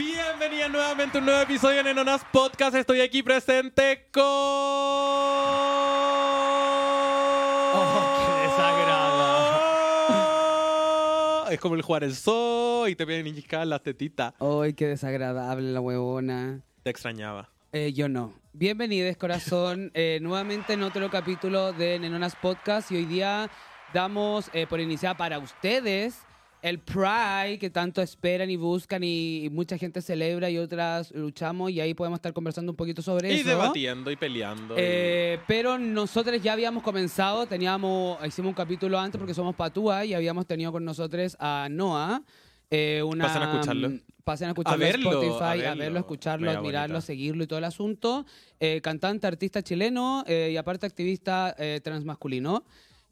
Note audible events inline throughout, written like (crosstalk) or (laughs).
Bienvenida nuevamente a un nuevo episodio de Nenonas Podcast. Estoy aquí presente con. Oh, qué Es como el jugar el zoo y te vienen hinchar las tetitas. Ay, qué desagradable la huevona. Te extrañaba. Eh, yo no. Bienvenidos, corazón, (laughs) eh, nuevamente en otro capítulo de Nenonas Podcast y hoy día damos eh, por iniciar para ustedes el Pride que tanto esperan y buscan y, y mucha gente celebra y otras luchamos y ahí podemos estar conversando un poquito sobre Y eso. debatiendo y peleando. y- Eh, pero nosotros ya habíamos comenzado, teníamos, hicimos un capítulo antes porque somos patúa y habíamos tenido con nosotros a Noah. eh, una, Pasen a escucharlo. mm, Pasen a escucharlo A verlo, Spotify, a a verlo. verlo, escucharlo, Mega admirarlo, bonita. seguirlo y todo el asunto. Eh, cantante, artista chileno eh, y aparte activista eh, transmasculino.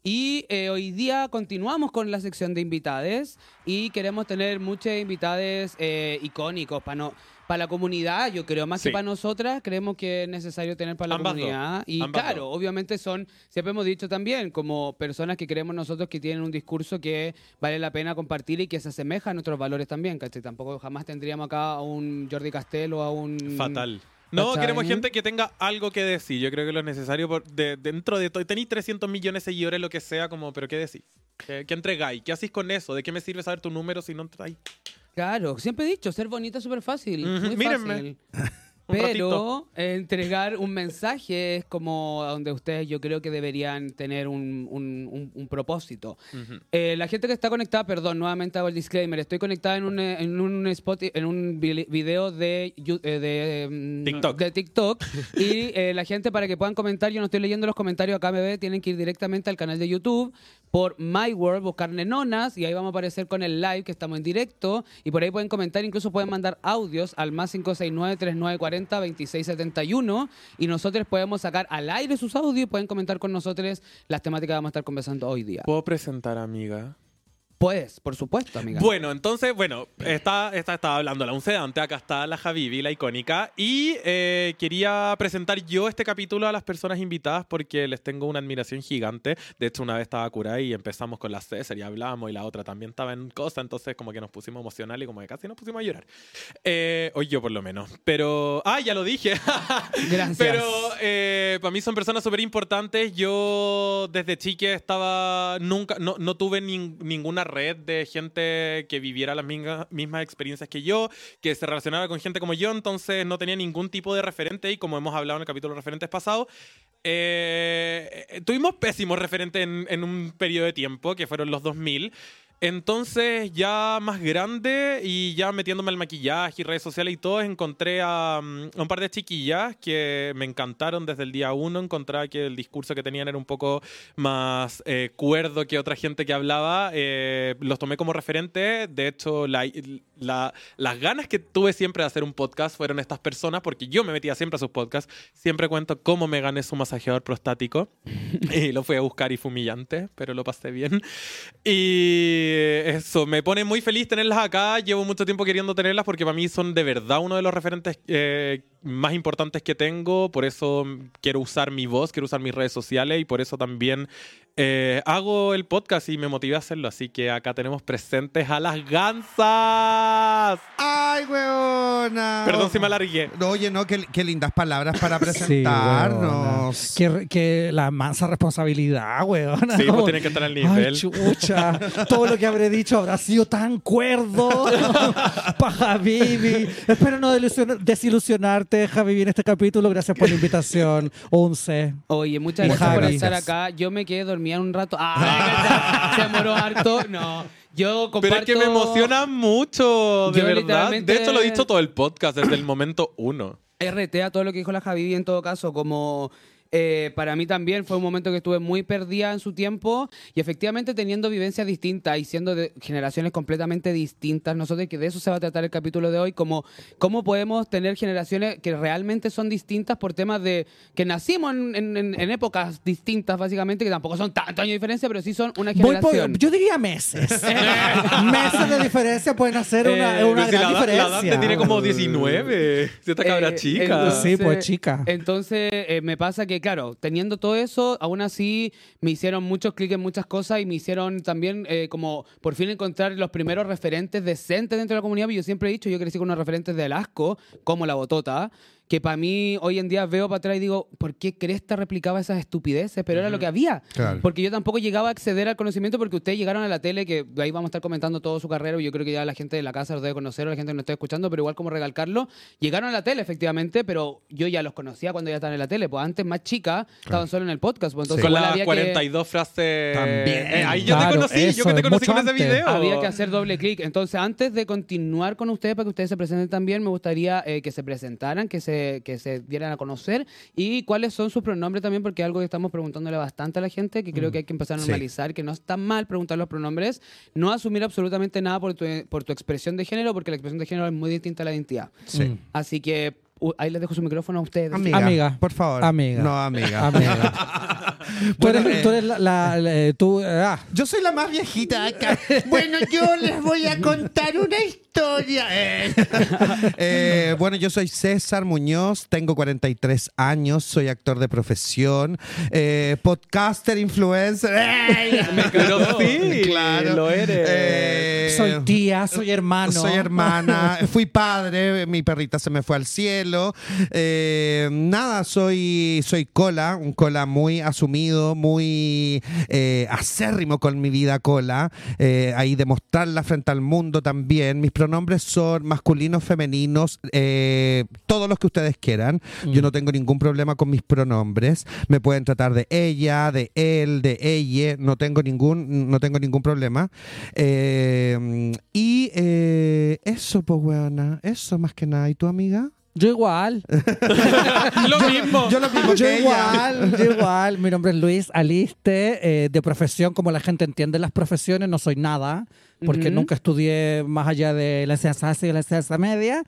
Y eh, hoy día continuamos con la sección de invitades y queremos tener muchos invitades eh, icónicos para no, para la comunidad, yo creo, más Sí. que para nosotras, creemos que es necesario tener para la comunidad. Y claro, obviamente son, siempre hemos dicho también, como personas que creemos nosotros que tienen un discurso que vale la pena compartir y que se asemeja a nuestros valores también, ¿cachai? Tampoco jamás tendríamos acá a un Jordi Castell o a un... Fatal. No, ¿Cachai? queremos gente que tenga algo que decir. Yo creo que lo necesario por- de, dentro de todo. Tenéis 300 millones de seguidores, lo que sea, como, pero ¿qué decís? ¿Qué, qué entregáis? ¿Qué hacís con eso? ¿De qué me sirve saber tu número si no entráis? Claro, siempre he dicho, ser bonita es súper fácil, Ujú, muy mírenme. fácil. (laughs) Pero entregar un mensaje es como donde ustedes yo creo que deberían tener un, un- un- un propósito. Eh, la gente que está conectada, perdón, nuevamente hago el disclaimer. Estoy conectada en un, en un, spot, en un vi- video de, eh, de, mm, TikTok. de TikTok. y eh, la gente, para que puedan comentar, yo no estoy leyendo los comentarios acá, me ve, tienen que ir directamente al canal de YouTube por My World, buscar Nenonas, y ahí vamos a aparecer con el live que estamos en directo. Y por ahí pueden comentar, incluso pueden mandar audios al más 569-3940-2671. Y nosotros podemos sacar al aire sus audios y pueden comentar con nosotros las temáticas que vamos a estar conversando hoy día. ¿Puedo presentar, amiga? Puedes, por supuesto, amiga. Bueno, entonces, bueno, está, está, estaba hablando la uncedante, acá está la Javivi, la icónica, y eh, quería presentar yo este capítulo a las personas invitadas porque les tengo una admiración gigante. De hecho, una vez estaba curada y empezamos con la César y hablamos, y la otra también estaba en cosa, entonces como que nos pusimos emocionales y como que casi nos pusimos a llorar. Eh, o yo por lo menos. Pero, ah, ya lo dije. (laughs) Gracias. Pero eh, para mí son personas súper importantes. Yo desde chique estaba, nunca, no, no tuve nin- ninguna red de gente que viviera las mismas, mismas experiencias que yo, que se relacionara con gente como yo, entonces no tenía ningún tipo de referente y como hemos hablado en el capítulo referentes pasado, eh, eh, tuvimos pésimos referentes en, en un periodo de tiempo, que fueron los 2000. Entonces, ya más grande y ya metiéndome al maquillaje y redes sociales y todo, encontré a, mm, a un par de chiquillas que me encantaron desde el día uno. Encontraba que el discurso que tenían era un poco más eh, cuerdo que otra gente que hablaba. Eh, los tomé como referente. De hecho, la- la- las ganas que tuve siempre de hacer un podcast fueron estas personas, porque yo me metía siempre a sus podcasts. Siempre cuento cómo me gané su masajeador prostático. (laughs) y lo fui a buscar y fue humillante, pero lo pasé bien. Y eso, me pone muy feliz tenerlas acá. Llevo mucho tiempo queriendo tenerlas porque para mí son de verdad uno de los referentes eh, más importantes que tengo. Por eso quiero usar mi voz, quiero usar mis redes sociales y por eso también eh, hago el podcast y me motivé a hacerlo. Así que acá tenemos presentes a las gansas. ¡Ay, weona! Perdón si me alargué. No, Oye, no, qué, qué lindas palabras para (laughs) Sí, presentarnos. weona. que, que la mansa responsabilidad, weón. Sí, pues tienen que estar al nivel. Ay, chucha. Todo lo que habré dicho habrá sido tan cuerdo. (laughs) (laughs) para Javivi. Espero no desilusion- desilusionarte, Javivi, en este capítulo. Gracias por la invitación. Once. Oye, muchas Y gracias por Javi. estar acá. Yo me quedé un rato. (laughs) ¡Ah! se demoró harto. No. Yo comparto... Pero es que me emociona mucho, de Yo verdad. De hecho, lo he dicho todo el podcast desde el momento uno. RT a todo lo que dijo la Javi en todo caso, como eh, para mí también fue un momento que estuve muy perdida en su tiempo y efectivamente teniendo vivencias distintas y siendo de generaciones completamente distintas, nosotros que de eso se va a tratar el capítulo de hoy, como cómo podemos tener generaciones que realmente son distintas por temas de que nacimos en, en- en- en épocas distintas básicamente, que tampoco son tantos años de diferencia, pero sí son una por- generación. yo diría meses. (laughs) meses de diferencia pueden hacer una, Eh, una Pero si gran la, diferencia. la Dante tiene como 19. Si esta cabra Eh, chica. entonces- Sí, pues, chica. Entonces, eh, me pasa que claro, teniendo todo eso, aún así me hicieron muchos clics en muchas cosas y me hicieron también eh, como por fin encontrar los primeros referentes decentes dentro de la comunidad. Yo siempre he dicho, yo crecí con unos referentes del asco, como la botota, que para mí hoy en día veo para atrás y digo, ¿por qué Cresta replicaba esas estupideces? Pero era lo que había. Claro. Porque yo tampoco llegaba a acceder al conocimiento porque ustedes llegaron a la tele, que ahí vamos a estar comentando todo su carrera, y yo creo que ya la gente de la casa los debe conocer o la gente que nos está escuchando, pero igual como recalcarlo, llegaron a la tele efectivamente, pero yo ya los conocía cuando ya estaban en la tele, pues antes más chica estaban solo en el podcast, pues entonces Con las había que- 42 frases. También. Eh, ahí yo Claro, te conocí, yo que te conocí con ese video. Había que hacer doble clic. Entonces, antes de continuar con ustedes, para que ustedes se presenten también, me gustaría eh, que se presentaran, que se, que se dieran a conocer y cuáles son sus pronombres también, porque es algo que estamos preguntándole bastante a la gente, que creo que hay que empezar a Sí. normalizar, que no está mal preguntar los pronombres, no asumir absolutamente nada por tu, por tu expresión de género, porque la expresión de género es muy distinta a la identidad. Sí. Así que u- ahí les dejo su micrófono a ustedes. Amiga, Amiga. por favor. Amiga. No, amiga. (laughs) Amiga. tú Bueno, eres, eh, tú eres la... la- la- tú, ah, Yo soy la más viejita acá. Bueno, yo les voy a contar una historia. Eh. (laughs) Eh, bueno, yo soy César Muñoz, tengo 43 años, soy actor de profesión, eh, podcaster, influencer. (laughs) Pero sí, claro. lo eres. Eh, soy tía, soy hermano. Soy hermana, fui padre, mi perrita se me fue al cielo. Eh, nada, soy, soy cola, un cola muy asumido, muy eh, acérrimo con mi vida cola. Eh, ahí demostrarla frente al mundo también. Mis pronombres son masculinos, femeninos, eh, todos los que ustedes quieran. Yo no tengo ningún problema con mis pronombres. Me pueden tratar de ella, de él, de ella. No tengo ningún, no tengo ningún problema. Eh, y eh, eso, pues, weona. Eso más que nada. ¿Y tu amiga? Yo igual. (laughs) lo mismo. Yo lo mismo Yo que ella. igual, yo igual. Mi nombre es Luis Aliste. eh, de profesión, como la gente entiende las profesiones, no soy nada, porque Ujú. nunca estudié más allá de la enseñanza básica y la enseñanza media,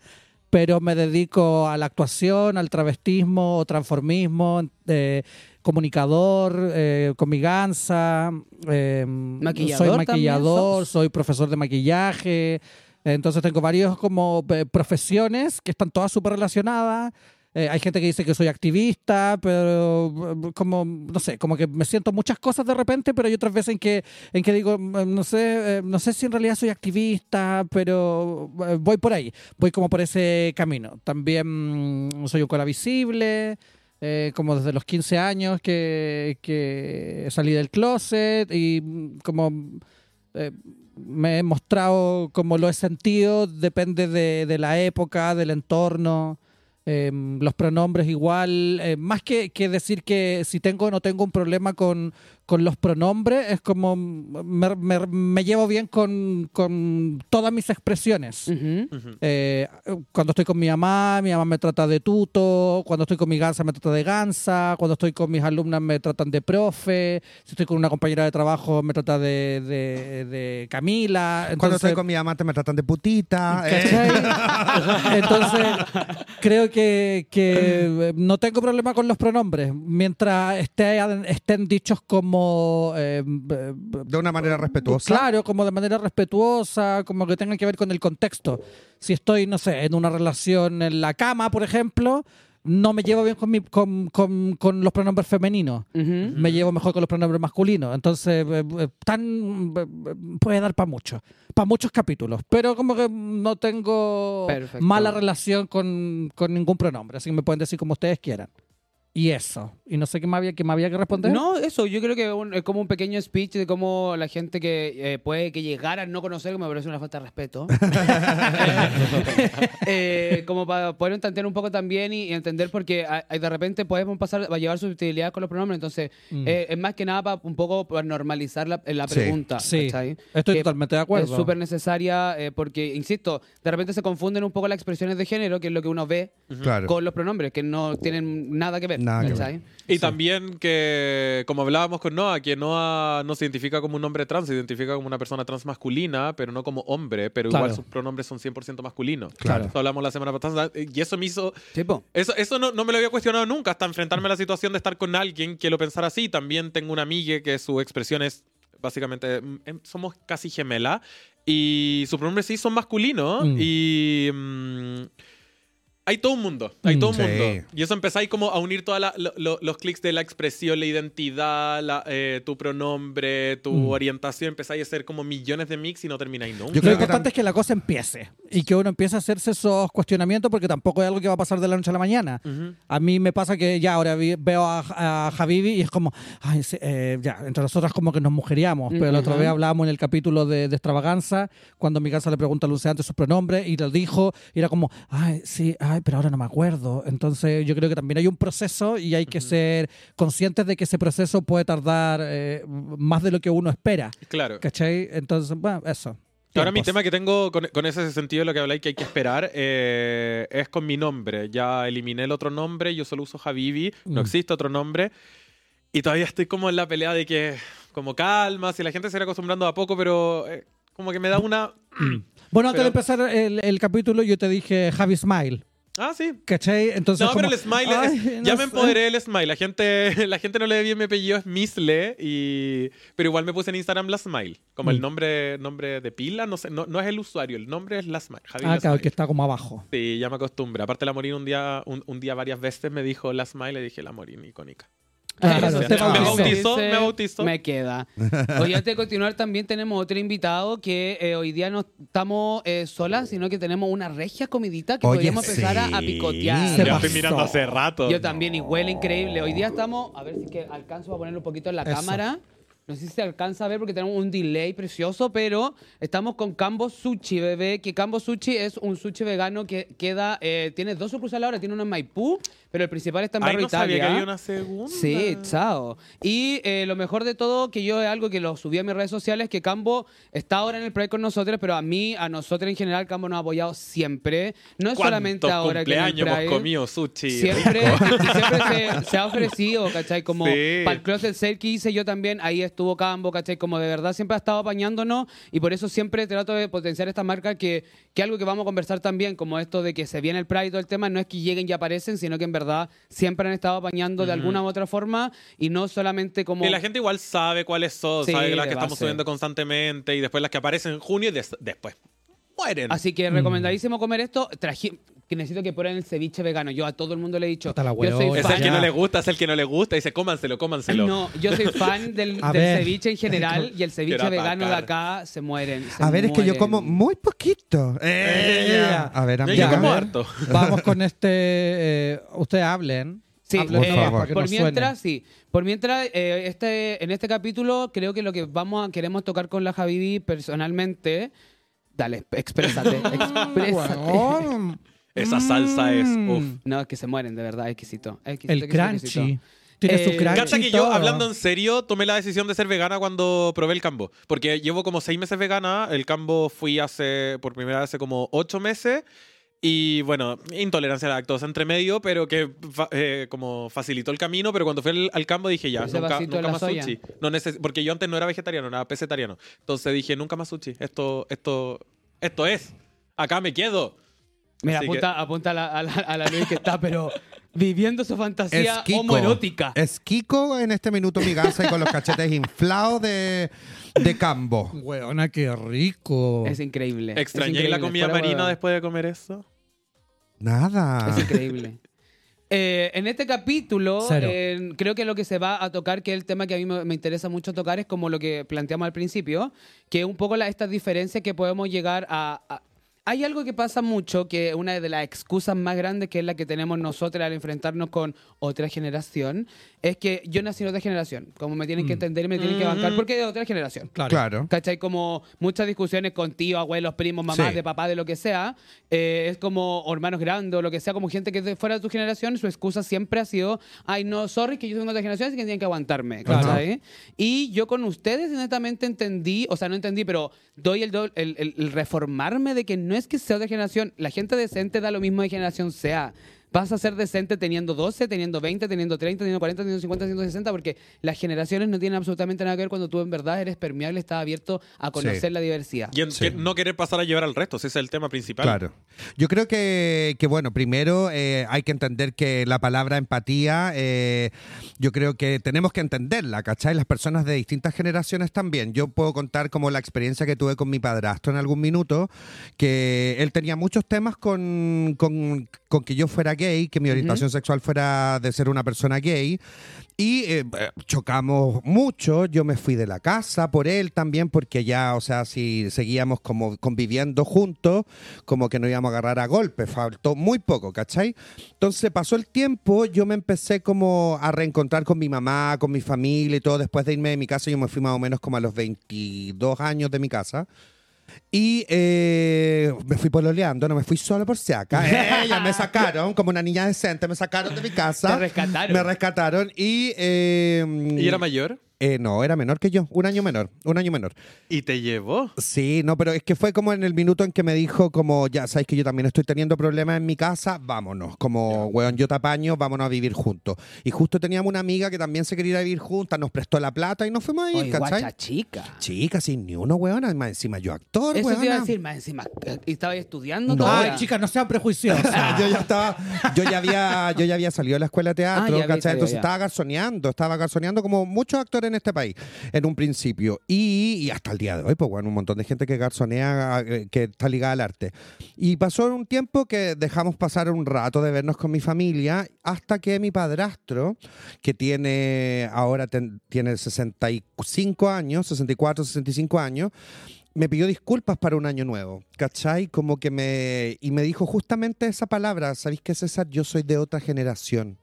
pero me dedico a la actuación, al travestismo transformismo, eh, comunicador, eh, comiganza, eh, Maquillador soy maquillador, soy profesor de maquillaje. Entonces tengo varios como eh, profesiones que están todas súper relacionadas. Eh, hay gente que dice que soy activista, pero como, no sé, como que me siento muchas cosas de repente, pero hay otras veces en que, en que digo, mm, no sé, eh, no sé si en realidad soy activista, pero eh, voy por ahí, voy como por ese camino. También mm, soy un cola visible, eh, como desde los 15 años que, que salí del closet y mm, como eh, me he mostrado como lo he sentido, depende de, de la época, del entorno. Eh, los pronombres igual, eh, más que, que decir que si tengo o no tengo un problema con, con los pronombres, es como me, me- me llevo bien con, con todas mis expresiones. Eh, cuando estoy con mi mamá, mi mamá me trata de tuto, cuando estoy con mi gansa me trata de gansa, cuando estoy con mis alumnas me tratan de profe, si estoy con una compañera de trabajo me trata de, de- de Camila. Cuando estoy con mi mamá te me tratan de putita. eh. (laughs) Entonces, creo que, que no tengo problema con los pronombres, mientras esté- estén dichos como... eh, De una manera respetuosa. Claro, como de manera respetuosa, como que tenga que ver con el contexto. Si estoy, no sé, en una relación en la cama, por ejemplo, no me llevo bien con, mi- con, con- con los pronombres femeninos. Me llevo mejor con los pronombres masculinos. Entonces, eh, eh, tan eh, puede dar para mucho, para muchos capítulos. Pero como que no tengo Perfecto. mala relación con, con ningún pronombre, así que me pueden decir como ustedes quieran. Y eso. Y no sé qué más había, qué más había que responder. No, eso, yo creo que un- es como un pequeño speech de cómo la gente que eh, puede que llegara a no conocer, que me parece una falta de respeto. (laughs) (laughs) Eh, como para poder entender un poco también y, y entender porque de repente podemos pasar a llevar subtilidades con los pronombres, entonces Mm. eh, es más que nada para un poco para normalizar la, la Sí. pregunta. Sí, ¿cachai? estoy Que totalmente de acuerdo. Es súper necesaria eh, porque, insisto, de repente se confunden un poco las expresiones de género, que es lo que uno ve Claro. con los pronombres, que no tienen nada que ver. Nada que ¿cachai? Y también que, como hablábamos con Noah, que Noah no se identifica como un hombre trans, se identifica como una persona trans masculina, pero no como hombre, pero Claro. igual sus pronombres son 100% masculinos. Claro. Eso hablamos la semana pasada y eso me hizo... Sí, po. Eso, eso no, no me lo había cuestionado nunca, hasta enfrentarme a la situación de estar con alguien que lo pensara así. También tengo una amiga que su expresión es básicamente, mm, em, somos casi gemela y sus pronombres sí son masculinos Mm. y... mm, hay todo un mundo, hay todo un Sí. mundo. Y eso empezáis como a unir todos los clics de la expresión, la identidad, la, eh, tu pronombre, tu Mm. orientación. Empezáis a hacer como millones de mix y no termináis nunca. Yo Lo creo que importante tam- es que la cosa empiece y que uno empiece a hacerse esos cuestionamientos porque tampoco es algo que va a pasar de la noche a la mañana. Ujú. A mí me pasa que ya ahora vi- veo a, a Habibi y es como, ay, sí, eh, ya, entre nosotras como que nos mujeríamos. Pero la otra vez hablábamos en el capítulo de, de Extravaganza, cuando mi casa le pregunta a Luciante sus pronombres y lo dijo, y era como, ay, sí, ay, pero ahora no me acuerdo. Entonces yo creo que también hay un proceso y hay que ser conscientes de que ese proceso puede tardar eh, más de lo que uno espera. Claro. ¿Cachai? Entonces, bueno, eso. Ahora mi Tiempos. tema que tengo con, con ese sentido de lo que habláis que hay que esperar eh, es con mi nombre. Ya eliminé el otro nombre, yo solo uso Habibi, no Mm. existe otro nombre. Y todavía estoy como en la pelea de que, como calma, si la gente se irá acostumbrando a poco, pero eh, como que me da una... (clears throat) Bueno, antes de Pero- empezar el, el capítulo, yo te dije Javi Smile. Ah, sí. ¿Cachai? Entonces, No, pero como, el smile, ay, es- no ya me sé. empoderé del smile. La gente, (laughs) la gente no le ve bien mi apellido, es Misle, y, pero igual me puse en Instagram la smile. Como el Mm. nombre, nombre de pila, no sé, no, no es el usuario, el nombre es la smile. Ah, La claro, Smile. que está como abajo. Sí, ya me acostumbro. Aparte, la Morín un día, un, un día varias veces me dijo la smile y dije la Morín icónica. Ah, claro, me bautizó. me bautizó. Me queda. Hoy antes de continuar también tenemos otro invitado que eh, hoy día no estamos eh, solas, sino que tenemos una regia comidita que Oye, podríamos empezar a, a picotear. Se Ya estoy mirando hace rato. Yo también, y huele increíble. Hoy día estamos, a ver si es que alcanzo a ponerlo un poquito en la Eso. cámara. No sé si se alcanza a ver porque tenemos un delay precioso, pero estamos con Cambo Sushi, bebé. Que Cambo Sushi es un sushi vegano que queda, eh, tiene dos sucursales ahora, tiene uno en Maipú, pero el principal está en Barrio no sabía que Italia. había una segunda. Sí, chao. Y eh, lo mejor de todo, que yo es algo que lo subí a mis redes sociales, que Cambo está ahora en el Pride con nosotros, pero a mí, a nosotros en general, Cambo nos ha apoyado siempre. No es solamente ¿Cuántos ahora que cumpleaños hemos comido sushi? Siempre, y siempre se, se ha ofrecido, ¿cachai? Como Sí. para el closet sale que hice yo también, ahí estuvo Cambo, ¿cachai? Como de verdad siempre ha estado apañándonos y por eso siempre trato de potenciar esta marca que, que algo que vamos a conversar también, como esto de que se viene el Pride y todo el tema, no es que lleguen y aparecen, sino que en verdad siempre han estado apañando de alguna u otra forma y no solamente como... Y la gente igual sabe cuáles son, Sí, sabe las de que estamos base. subiendo constantemente y después las que aparecen en junio y des- después mueren. Así que recomendadísimo comer esto. Que necesito que prueben el ceviche vegano. Yo a todo el mundo le he dicho, Puta la yo soy huevona. es fan. el que no le gusta, es el que no le gusta. Dice, cómanselo, cómanselo. No, yo soy (laughs) fan del, A del ver. ceviche en general y el ceviche Quiero vegano de acá se mueren. se A ver, es que yo como muy poquito. (laughs) Eh, ya. A ver, amiga. yo como A ver. harto. (laughs) Vamos con este. eh, ustedes hablen. Sí, eh, por favor. mientras, sí. Por mientras, eh, este, en este capítulo creo que lo que vamos a, queremos tocar con la Javibi personalmente. Dale, exprésate. exprésate. Esa salsa es, Mm. uf. No, es que se mueren, de verdad, exquisito. exquisito, El exquisito, exquisito. crunchy. Tiene Eh, su crunchy. Que yo, hablando en serio, tomé la decisión de ser vegana cuando probé el cambo. Porque llevo como seis meses vegana. El cambo fui hace, por primera vez hace como ocho meses. Y bueno, intolerancia a la lactosa entre medio, pero que fa- eh, como facilitó el camino. Pero cuando fui al, al cambo dije ya, Ese nunca, nunca más soya. sushi. No porque yo antes no era vegetariano, era pesetariano. Entonces dije, nunca más sushi. Esto, esto, esto es. Acá me quedo. Mira, Así apunta, apunta a, la, a, la, a la Luis que está, pero viviendo su fantasía Es homoerótica. Es Kiko en este minuto mi gansa y con los cachetes inflados de, de cambo. Weona, qué rico. Es increíble. Extrañé es la comida marina después de comer eso. Nada. Es increíble. Eh, en este capítulo, eh, creo que lo que se va a tocar, que es el tema que a mí me, me interesa mucho tocar, es como lo que planteamos al principio, que un poco la, estas diferencias que podemos llegar a, a- Hay algo que pasa mucho, que una de las excusas más grandes, que es la que tenemos nosotros al enfrentarnos con otra generación, es que yo nací en otra generación. Como me tienen que entender y me tienen que bancar, porque es de otra generación. Claro. Claro. ¿Cachai? Como muchas discusiones con tíos, abuelos, primos, mamás, Sí. de papá, de lo que sea. eh, es como o hermanos grandes o lo que sea, como gente que es de fuera de tu generación. Su excusa siempre ha sido, ay, no, sorry, que yo soy de otra generación, así que tienen que aguantarme. ¿Cachai? Y yo con ustedes netamente entendí, o sea, no entendí, pero doy el, do- el, el- el reformarme de que no es que sea otra generación. La gente decente da lo mismo de generación sea. Vas a ser decente teniendo 12, teniendo 20, teniendo 30, teniendo 40, teniendo 50, teniendo 60, porque las generaciones no tienen absolutamente nada que ver cuando tú en verdad eres permeable, estás abierto a conocer Sí. la diversidad. Y en Sí. que no querer pasar a llevar al resto, ese es el tema principal. Claro. Yo creo que, que, bueno, primero eh, hay que entender que la palabra empatía, eh, yo creo que tenemos que entenderla, ¿cachai? Las personas de distintas generaciones también. Yo puedo contar como la experiencia que tuve con mi padrastro en algún minuto, que él tenía muchos temas con, con, con que yo fuera gay, que mi orientación sexual fuera de ser una persona gay. Y eh, chocamos mucho, yo me fui de la casa por él también, porque ya, o sea, si seguíamos como conviviendo juntos, como que nos íbamos a agarrar a golpes, faltó muy poco, ¿cachai? Entonces pasó el tiempo, yo me empecé como a reencontrar con mi mamá, con mi familia y todo, después de irme de mi casa, yo me fui más o menos como a los 22 años de mi casa. Y eh, me fui pololeando, no me fui solo por si acá. (laughs) Ella me sacaron, como una niña decente, me sacaron de mi casa. Te rescataron. Me rescataron y... eh, ¿Y era mayor? Eh, no, era menor que yo, un año menor, un año menor. ¿Y te llevó? Sí, no, pero es que fue como en el minuto en que me dijo como, ya sabes que yo también estoy teniendo problemas en mi casa, vámonos, como, weón, yo te apaño, vámonos a vivir juntos. Y justo teníamos una amiga que también se quería ir a vivir juntas, nos prestó la plata y nos fuimos a ir, Oye, ¿cachai? guacha chica. Chica, sin ni uno, weón, más encima yo actor, Eso te iba a weona. decir más encima. eh, ¿Y estabas estudiando No, todavía? Ay, chicas, no sean prejuiciosas. (laughs) yo ya estaba, yo ya había, yo ya había salido de la escuela de teatro, Ah, ya había ¿cachai? salido, Entonces ya. estaba garzoneando, estaba garzoneando como muchos actores en este país en un principio. Y, y hasta el día de hoy, pues bueno, un montón de gente que garzonea, eh, que está ligada al arte. Y pasó un tiempo que dejamos pasar un rato de vernos con mi familia, hasta que mi padrastro, que tiene ahora ten- tiene 65 años, 64, 65 años, me pidió disculpas para un año nuevo, ¿cachai? Como que me... Y me dijo justamente esa palabra, ¿sabéis qué, César? Yo soy de otra generación.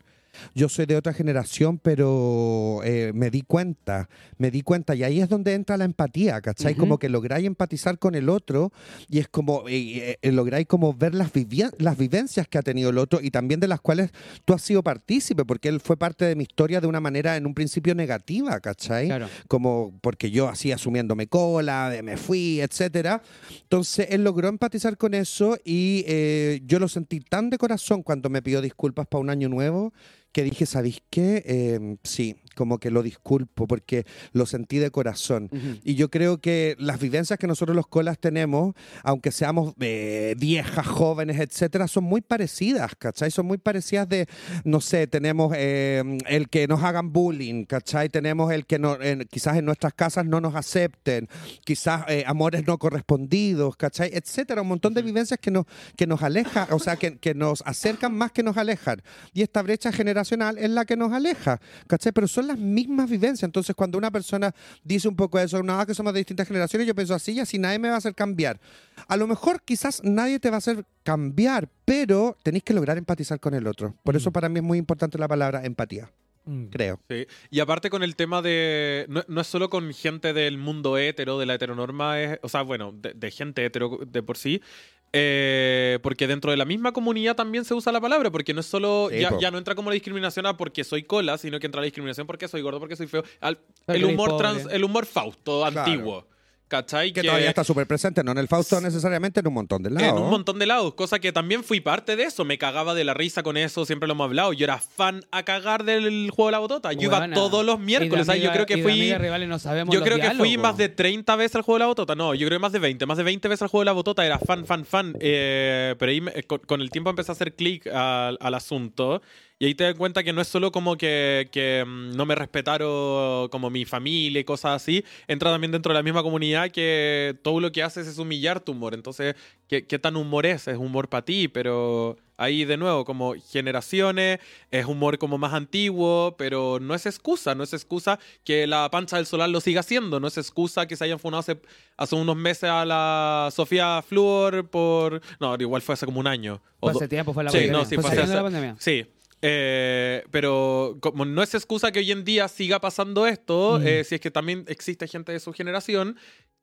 Yo soy de otra generación, pero eh, me di cuenta, me di cuenta, y ahí es donde entra la empatía, ¿cachai? Ujú. Como que lográis empatizar con el otro y es como, eh, eh, lográis como ver las, las vivencias que ha tenido el otro y también de las cuales tú has sido partícipe, porque él fue parte de mi historia de una manera en un principio negativa, ¿cachai? Claro. como porque yo así asumiéndome cola, de me fui, etcétera. Entonces él logró empatizar con eso y eh, yo lo sentí tan de corazón cuando me pidió disculpas para un año nuevo que dije, ¿sabéis qué? Eh, sí, como que lo disculpo porque lo sentí de corazón. Ujú. Y yo creo que las vivencias que nosotros los colas tenemos, aunque seamos eh, viejas, jóvenes, etcétera, son muy parecidas, ¿cachai? Son muy parecidas de, no sé, tenemos eh, el que nos hagan bullying, ¿cachai? Tenemos el que no, quizás en nuestras casas no nos acepten, quizás eh, amores no correspondidos, ¿cachai? Etcétera, un montón de vivencias que nos, que nos alejan, o sea, que, que nos acercan más que nos alejan. Y esta brecha generacional es la que nos aleja, ¿cachai? Pero son las mismas vivencias. Entonces, cuando una persona dice un poco eso, nada, que somos de distintas generaciones, yo pienso así y así nadie me va a hacer cambiar. A lo mejor quizás nadie te va a hacer cambiar, pero tenéis que lograr empatizar con el otro. Por eso para mí es muy importante la palabra empatía, Mm. creo. Sí. Y aparte con el tema de... No, no es solo con gente del mundo hetero, de la heteronorma, es, o sea, bueno, de, de gente hetero de por sí, eh, porque dentro de la misma comunidad también se usa la palabra, porque no es solo... Sí, ya, ya no entra como la discriminación a porque soy cola, sino que entra la discriminación porque soy gordo, porque soy feo. Al- el, humor trans, el humor fausto, Claro. antiguo. ¿Cachai? Que, todavía está súper presente, no en el Fausto necesariamente, en un montón de lados. En un montón de lados, cosa que también fui parte de eso. Me cagaba de la risa con eso, siempre lo hemos hablado. Yo era fan a cagar del juego de la botota. Yo iba Buena. todos los miércoles. De o sea, yo amiga- creo que fui. rivales no sabemos Yo creo que fui diálogos. más de 30 veces al juego de la botota. No, yo creo que más de 20. Más de 20 veces al juego de la botota. Era fan, fan, fan. Eh, pero ahí me- con, con el tiempo empecé a hacer clic al, al asunto. Y ahí te das cuenta que no es solo como que, que, mm, no me respetaron como mi familia y cosas así. Entra también dentro de la misma comunidad que todo lo que haces es humillar tu humor. Entonces, ¿qué, qué tan humor es? Es humor para ti, pero ahí de nuevo, como generaciones, es humor como más antiguo, pero no es excusa, no es excusa que la pancha del solar lo siga haciendo, no es excusa que se hayan funado hace, hace unos meses a la Sofía Fluor por... No, igual fue hace como un año. o do- hace tiempo, fue la Sí, pandemia. no, sí, fue fue hace- la pandemia. Sí. Eh, pero como no es excusa que hoy en día siga pasando esto, Mm. eh, si es que también existe gente de su generación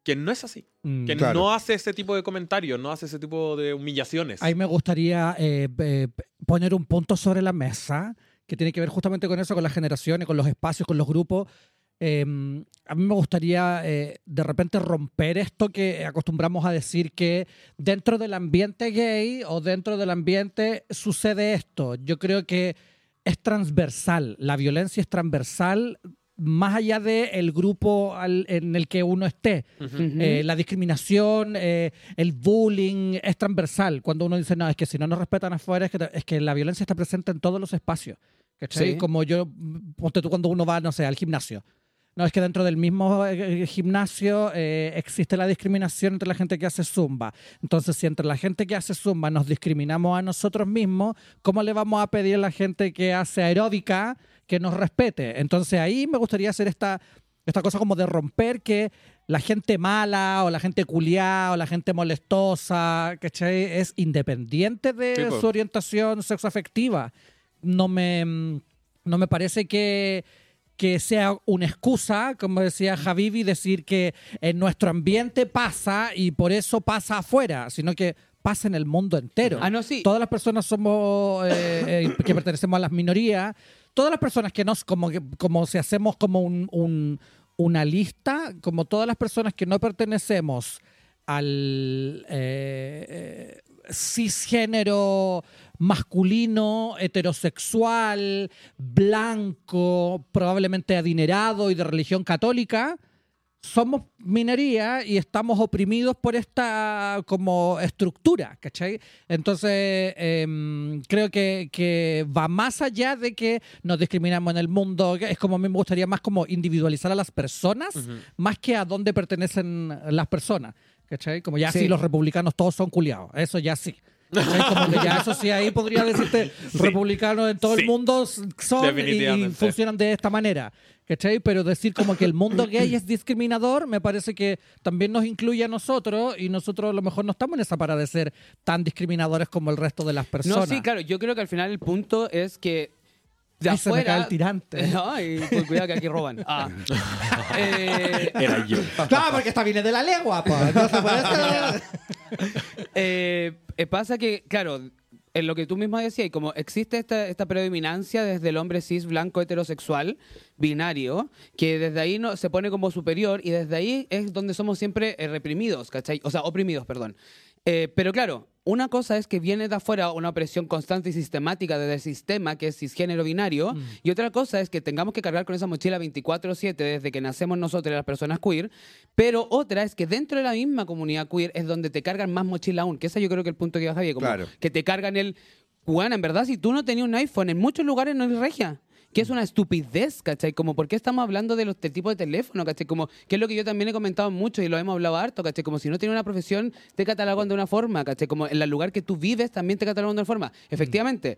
que no es así, Mm. que Claro. no hace ese tipo de comentarios, no hace ese tipo de humillaciones. Ahí me gustaría eh, poner un punto sobre la mesa que tiene que ver justamente con eso, con las generaciones, con los espacios, con los grupos. Eh, a mí me gustaría eh, de repente romper esto que acostumbramos a decir que dentro del ambiente gay o dentro del ambiente sucede esto. Yo creo que es transversal, la violencia es transversal más allá del el grupo al- en el que uno esté. Eh, la discriminación, eh, el bullying es transversal. Cuando uno dice, no, es que si no nos respetan afuera, es que, es que la violencia está presente en todos los espacios. ¿cachai? Sí. Como yo, ponte tú cuando uno va, no sé, al gimnasio. No, es que dentro del mismo eh, gimnasio eh, existe la discriminación entre la gente que hace zumba. Entonces, si entre la gente que hace zumba nos discriminamos a nosotros mismos, ¿cómo le vamos a pedir a la gente que hace aeróbica que nos respete? Entonces, ahí me gustaría hacer esta, esta cosa como de romper que la gente mala o la gente culiada o la gente molestosa, ¿cachai? Es independiente de su orientación sexoafectiva. No me, mm, no me parece que, que sea una excusa, como decía Javivi, decir que en nuestro ambiente pasa y por eso pasa afuera, sino que pasa en el mundo entero. Ah, no, sí. Todas las personas somos eh, eh, que pertenecemos a las minorías, todas las personas que nos, como, que- como si hacemos como un- un- una lista, como todas las personas que no pertenecemos al eh, eh, cisgénero masculino, heterosexual, blanco, probablemente adinerado y de religión católica, somos minoría y estamos oprimidos por esta como estructura, ¿cachai? Entonces, em, creo que, que va más allá de que nos discriminamos en el mundo, es como a mí me gustaría más como individualizar a las personas, más que a dónde pertenecen las personas, ¿cachai? Como ya Sí. sí, los republicanos todos son culiados, eso ya sí. Como que ya eso sí, ahí podría decirte (laughs) republicanos en todo Sí. el mundo son y- y funcionan de esta manera. ¿Cachai? Pero decir como que el mundo gay es discriminador, me parece que también nos incluye a nosotros y nosotros a lo mejor no estamos en esa para de ser tan discriminadores como el resto de las No, personas. sí, claro, yo creo que al final el punto es que de Ay, se me afuera... cae el tirante. (laughs) Ay, pues cuidado que aquí roban. Ah. (laughs) Eh, Era yo. Claro, porque esta viene de la lengua, pues. Entonces, por eso- (laughs) Eh, eh, pasa que, claro, en lo que tú mismo decías, como existe esta, predominancia desde el hombre cis blanco heterosexual binario, que desde ahí se pone como superior y desde ahí es donde somos siempre eh, reprimidos, ¿cachai? O sea, oprimidos, perdón. Pero claro, una cosa es que viene de afuera una opresión constante y sistemática desde el sistema, que es cisgénero binario, y otra cosa es que tengamos que cargar con esa mochila 24/7 desde que nacemos nosotros, las personas queer, pero otra es que dentro de la misma comunidad queer es donde te cargan más mochila aún, que ese yo creo que es el punto que iba Javier, como Claro. que te cargan el... Juan, en verdad, si tú no tenías un iPhone, en muchos lugares no hay regia. Que es una estupidez, ¿cachai? Como, ¿por qué estamos hablando de los del tipo de teléfono, ¿cachai? Como, que es lo que yo también he comentado mucho y lo hemos hablado harto, ¿cachai? Como si no tienes una profesión, te catalogan de una forma, ¿cachai? Como en el lugar que tú vives también te catalogan de una forma. Efectivamente,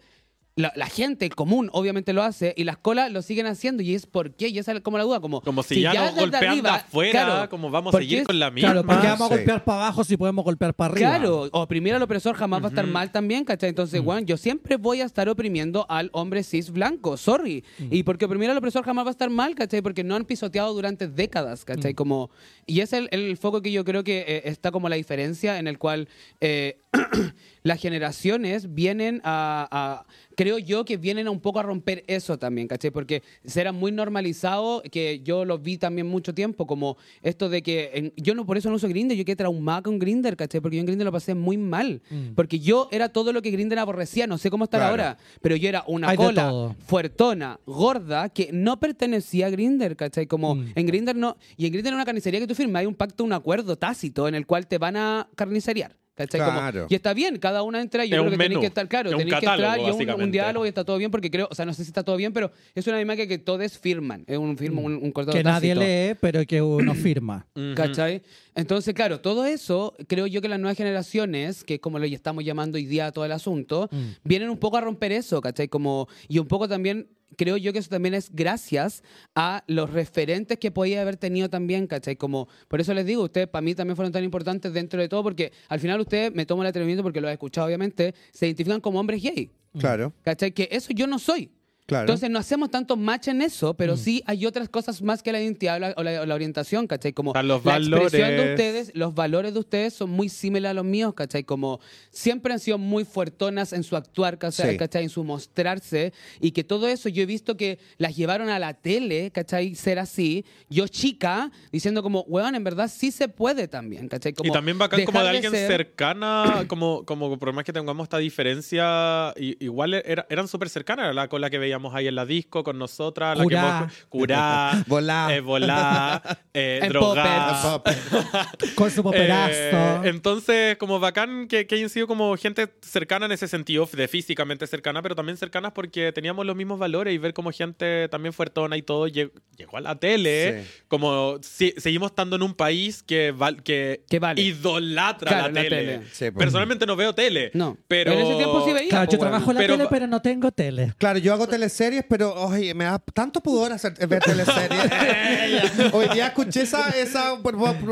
la, la gente común obviamente lo hace y las colas lo siguen haciendo y es por qué, y esa es como la duda, como... Como si, ya, nos desde golpean de afuera, claro, como vamos a porque seguir es- con la misma. Claro, ¿para qué vamos a Sí. golpear para abajo si podemos golpear para arriba? Claro, oprimir al opresor jamás va a estar mal también, ¿cachai? Entonces, Juan, yo siempre voy a estar oprimiendo al hombre cis blanco, sorry. Y porque oprimir al opresor jamás va a estar mal, ¿cachai? Porque no han pisoteado durante décadas, ¿cachai? Como, y es el, el foco que yo creo que eh, está como la diferencia en el cual eh, (clears throat) las generaciones vienen a, a- creo yo que vienen a un poco a romper eso también, ¿cachai? Porque será muy normalizado, que yo lo vi también mucho tiempo, como esto de que en- yo no por eso no uso Grindr, yo quedé traumada con Grindr, ¿cachai? Porque yo en Grindr lo pasé muy mal, porque yo era todo lo que Grindr aborrecía, no sé cómo estar Claro. ahora, pero yo era una Hay cola fuertona, gorda, que no pertenecía a Grindr, ¿cachai? Como Mm. en Grindr no, y en Grindr era una carnicería que tú firmas, hay un pacto, un acuerdo tácito en el cual te van a carnicerear. ¿Cachai? Como- Claro. y está bien, cada una entra y yo Es creo que tenéis que estar, claro, tenéis que entrar y un- un, diálogo y está todo bien porque creo, o sea, no sé si está todo bien, pero es una dinámica que todos firman, es un firma, un, un contrato Que nadie lee, pero que uno (clears throat) firma. ¿Cachai? Entonces, claro, todo eso, creo yo que las nuevas generaciones, que es como le estamos llamando hoy día a todo el asunto, Mm. vienen un poco a romper eso, ¿cachai? Como, y un poco también, creo yo que eso también es gracias a los referentes que podía haber tenido también, ¿cachai? Como, por eso les digo, ustedes para mí también fueron tan importantes dentro de todo, porque al final ustedes, me tomo el atrevimiento porque lo he escuchado obviamente, se identifican como hombres gay. Claro. ¿Cachai? Que eso yo no soy. Claro. Entonces no hacemos tanto match en eso, pero sí hay otras cosas más que la identidad o la, o la- o la orientación, ¿cachai? Como Están los la expresión de valores. ustedes, los valores de ustedes son muy similares a los míos, ¿cachai? Como siempre han sido muy fuertonas en su actuar, ¿cachai? Sí. ¿cachai? En su mostrarse y que todo eso yo he visto que las llevaron a la tele, ¿cachai? Ser así. Yo chica, diciendo como, weón, en verdad sí se puede también, ¿cachai? Como y también bacán como de alguien ser- cercana, como, como por más que tengamos esta diferencia, i- igual era- eran súper cercanas, la cola que veíamos ahí en la disco con nosotras, la que Curá. hemos- curá, (laughs) Volá. eh, volá, (laughs) eh, drogá. (laughs) Con su poperazo. Eh, entonces, como bacán que, que hayan sido como gente cercana en ese sentido, de físicamente cercana, pero también cercanas porque teníamos los mismos valores y ver como gente también fuertona y todo lleg- llegó a la tele, Sí. como si- seguimos estando en un país que, val- que, Que vale. idolatra Claro, la, la tele. tele. Sí, pues. Personalmente no veo tele, No, pero en ese tiempo sí veía. Claro, yo trabajo en la Pero tele, pero no tengo tele. Claro, yo hago teleseries, pero oye, me da tanto pudor hacer, ver teleseries. (laughs) Hoy día escuché esa, esa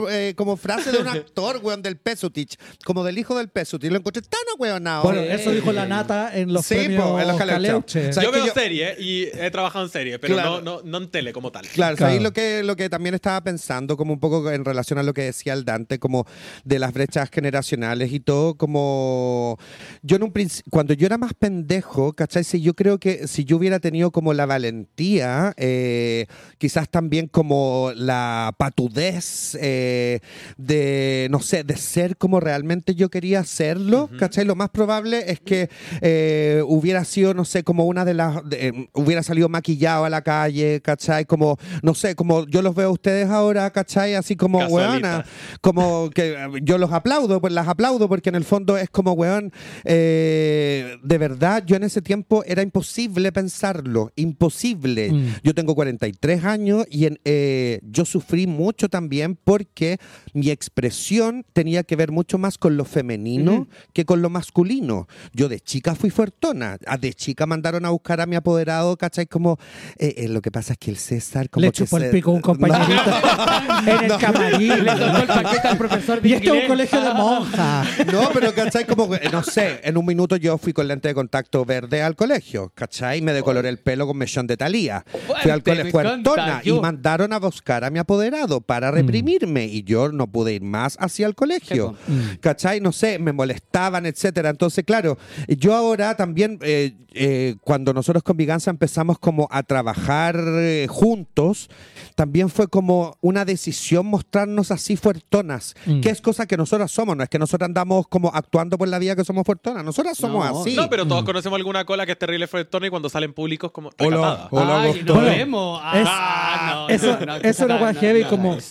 eh, como frase de un actor, weón, del Pesutich, como del hijo del Pesutich. Lo encontré tan ahueonado. Bueno, eso dijo la nata en los Sí, premios po, en los Caleuche. O sea, yo veo yo- series y he trabajado en series, pero Claro. no, no, no en tele como tal. Claro, Claro. ahí lo que, lo que también estaba pensando, como un poco en relación a lo que decía el Dante, como de las brechas generacionales y todo, como yo en un cuando yo era más pendejo, ¿cachai? Si yo creo que si yo hubiera tenido como la valentía, eh, quizás también como la patudez eh, de, no sé, de ser como realmente yo quería serlo, ¿cachai? Lo más probable es que eh, hubiera sido, no sé, como una de las, de- eh, hubiera salido maquillado a la calle, ¿cachai? Como, no sé, como yo los veo a ustedes ahora, ¿cachai? Así como, Casualita. weona, como que yo los aplaudo, pues las aplaudo porque en el fondo es como, weón, de verdad, yo en ese tiempo era imposible pensarlo, imposible. Mm. Yo tengo 43 años y en, eh, yo sufrí mucho también porque mi expresión tenía que ver mucho más con lo femenino que con lo masculino. Yo de chica fui fuertona, a- de chica mandaron a buscar a mi apoderado, ¿cachai? Como, eh, eh, lo que pasa es que el César como Le que chupó el se- pico a un (laughs) compañerito (laughs) en el No. camarín. (laughs) Le tocó el paquete al profesor Y este es un colegio de monjas. No, pero ¿cachai? Como, no sé, en un minuto yo fui con lente de contacto verde al colegio, ¿cachai? Me decoloré el pelo con mechón de Talía. Fui al colegio fuertona y mandaron a buscar a mi apoderado para reprimirme y yo no pude ir más hacia el colegio. ¿Cachai? No sé, me molestaban, etcétera. Entonces, claro, yo ahora también, eh, eh, cuando nosotros con Viganza empezamos como a trabajar eh, juntos, también fue como una decisión mostrarnos así fuertonas, Mm. que es cosa que nosotras somos, no es que nosotros andamos como actuando por la vida que somos fuertonas, nosotras somos No. así. No, pero todos conocemos alguna cola que es terrible fuertona y cuando salen públicos como Hola. recatada. Hola, Ay, nos Bueno, vemos. es- Ah, no, eso no, no, eso era no, guay no, heavy no, como, no.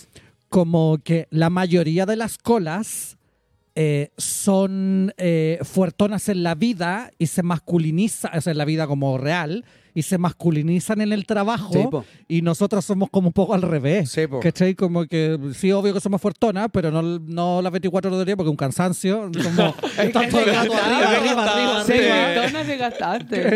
como que la mayoría de las colas eh, son eh, fuertonas en la vida y se masculinizan, o sea, en la vida como real, y se masculinizan en el trabajo. Sí, y nosotros somos como un poco al revés. Sí, po. ¿Cachai? Como que sí, obvio que somos fuertonas, pero no, no las 24 horas del día porque es un cansancio. Como, están todo el rato arriba, arriba, arriba, Sí.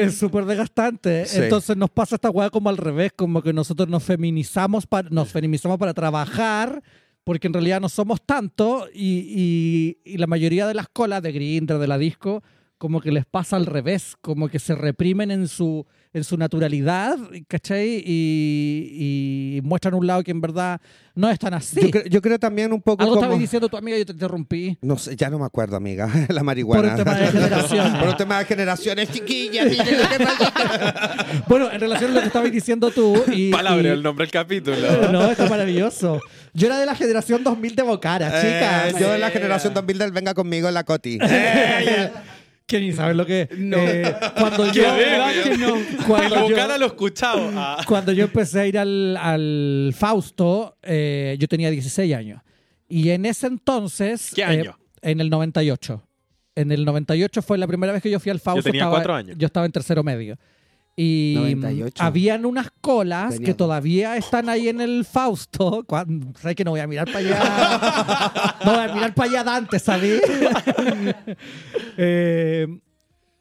Es súper desgastante. (laughs) Sí. Entonces nos pasa esta weá como al revés, como que nosotros nos feminizamos para, nos feminizamos para trabajar, porque en realidad no somos tanto, y, y- y la mayoría de las colas de Grindr, de la disco, como que les pasa al revés, como que se reprimen en su, en su naturalidad, ¿cachai? Y, y muestran un lado que en verdad no es tan así. Yo, creo, yo creo también un poco Algo como... estaba diciendo tu amiga, yo te interrumpí. No sé, ya no me acuerdo, amiga. (laughs) La Por marihuana. un tema de (laughs) generación. Por un tema de generaciones, chiquillas. (laughs) Bueno, en relación a lo que estabas diciendo tú. Y, Palabra, y- el nombre del capítulo. No, está maravilloso. Yo era de la generación 2000 de Bocara, chicas. Eh, yo de la generación 2000 del Venga conmigo en la Coti. Que ni sabes lo que es. Eh, cuando (laughs) yo, ¿verdad que no? cuando yo, lo escuchado. Ah. cuando yo empecé a ir al, al Fausto, eh, yo tenía 16 años. Y en ese entonces. ¿Qué eh, año? en el 98. En el 98 fue la primera vez que yo fui al Fausto. tenía estaba- cuatro años. Yo estaba en tercero medio. Y 98. habían unas colas Tenía que dos. todavía están ahí en el Fausto. (laughs) ¿Sabes que no voy a mirar para allá? no voy a mirar para allá Dante, ¿sabes? (laughs) Eh,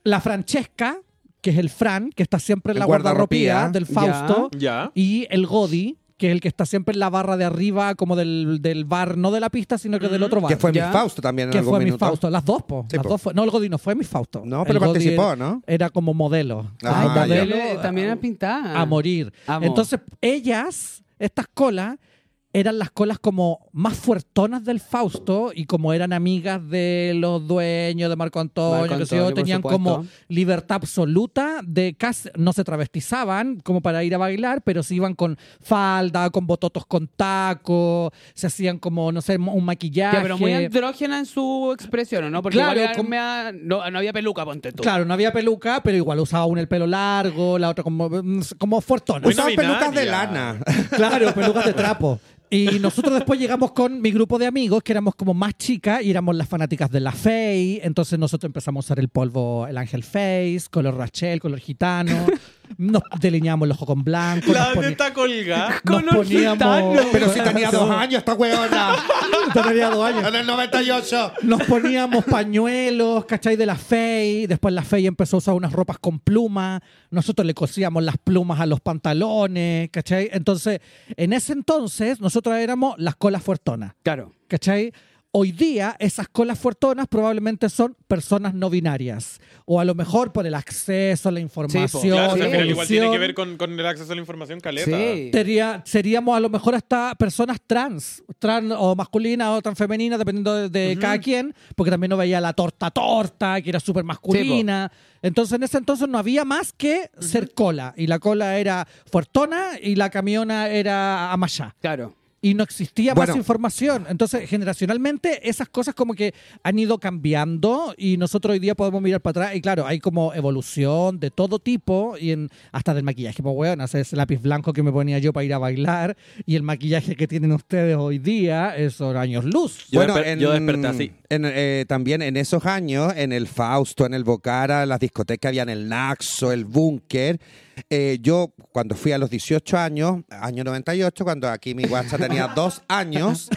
la Francesca, que es el Fran, que está siempre en El la guardarropía guardarropía. del Fausto. Ya. Y el Godi, que es el que está siempre en la barra de arriba, como del, del bar, no de la pista, sino que del otro bar. Que fue ¿Ya? mi Fausto también en Que algún fue mi. Fausto. Las dos, po. Sí, Las po. dos fue- No, el Godi no fue mi Fausto. No, pero El participó, ¿no? Era como modelo. Ah, Como modelo también era pintada. a morir. Amo. Entonces, ellas, estas colas, eran las colas como más fuertonas del Fausto y como eran amigas de los dueños de Marco Antonio, Marco yo, tenían como libertad absoluta de casi, no se travestizaban como para ir a bailar, pero se iban con falda, con bototos con taco, se hacían como, no sé, un maquillaje. Ya, pero muy andrógena en su expresión, ¿o ¿no? Porque Claro, igual no, no había peluca, ponte tú. Claro, no había peluca, pero igual usaba una el pelo largo, la otra como, como fuertona. Muy Usaban pelucas de lana. (laughs) Claro, pelucas de trapo. Y nosotros después llegamos con mi grupo de amigos, que éramos como más chicas y éramos las fanáticas de la Fey. Entonces nosotros empezamos a usar el polvo, el Ángel Face, color Rachel, color gitano. Nos delineamos el ojo con blanco. La nos neta colgada. nos poníamos... Pero si tenía dos años esta weona. (laughs) Tenía dos años. En el 98. Nos poníamos pañuelos, ¿cachai? De la Fey. Después la Fey empezó a usar unas ropas con plumas. Nosotros le cosíamos las plumas a los pantalones, ¿cachai? Entonces, en ese entonces, nosotros éramos las colas fuertonas, Claro. ¿cachai? Hoy día, esas colas fuertonas probablemente son personas no binarias. O a lo mejor por el acceso a la información. Claro, Sí, al final igual tiene que ver con, con el acceso a la información caleta. Sí. Sería- seríamos a lo mejor hasta personas trans, trans o masculinas o transfemeninas, dependiendo de, de cada quien, porque también no veía la torta torta, que era súper masculina. entonces en ese entonces no había más que ser cola, y la cola era fuertona y la camiona era amayá. Claro. Y no existía Bueno. más información. Entonces, generacionalmente, esas cosas como que han ido cambiando y nosotros hoy día podemos mirar para atrás y claro, hay como evolución de todo tipo y en, hasta del maquillaje. Pues bueno, ese lápiz blanco que me ponía yo para ir a bailar y el maquillaje que tienen ustedes hoy día es son años luz. Yo desper- yo desperté así. en, eh, también en esos años, en el Fausto, en el Bocara, las discotecas habían el Naxo, el Búnker. Eh, yo, cuando fui a los 18 años, año 98, cuando aquí mi guacha tenía (laughs) dos años,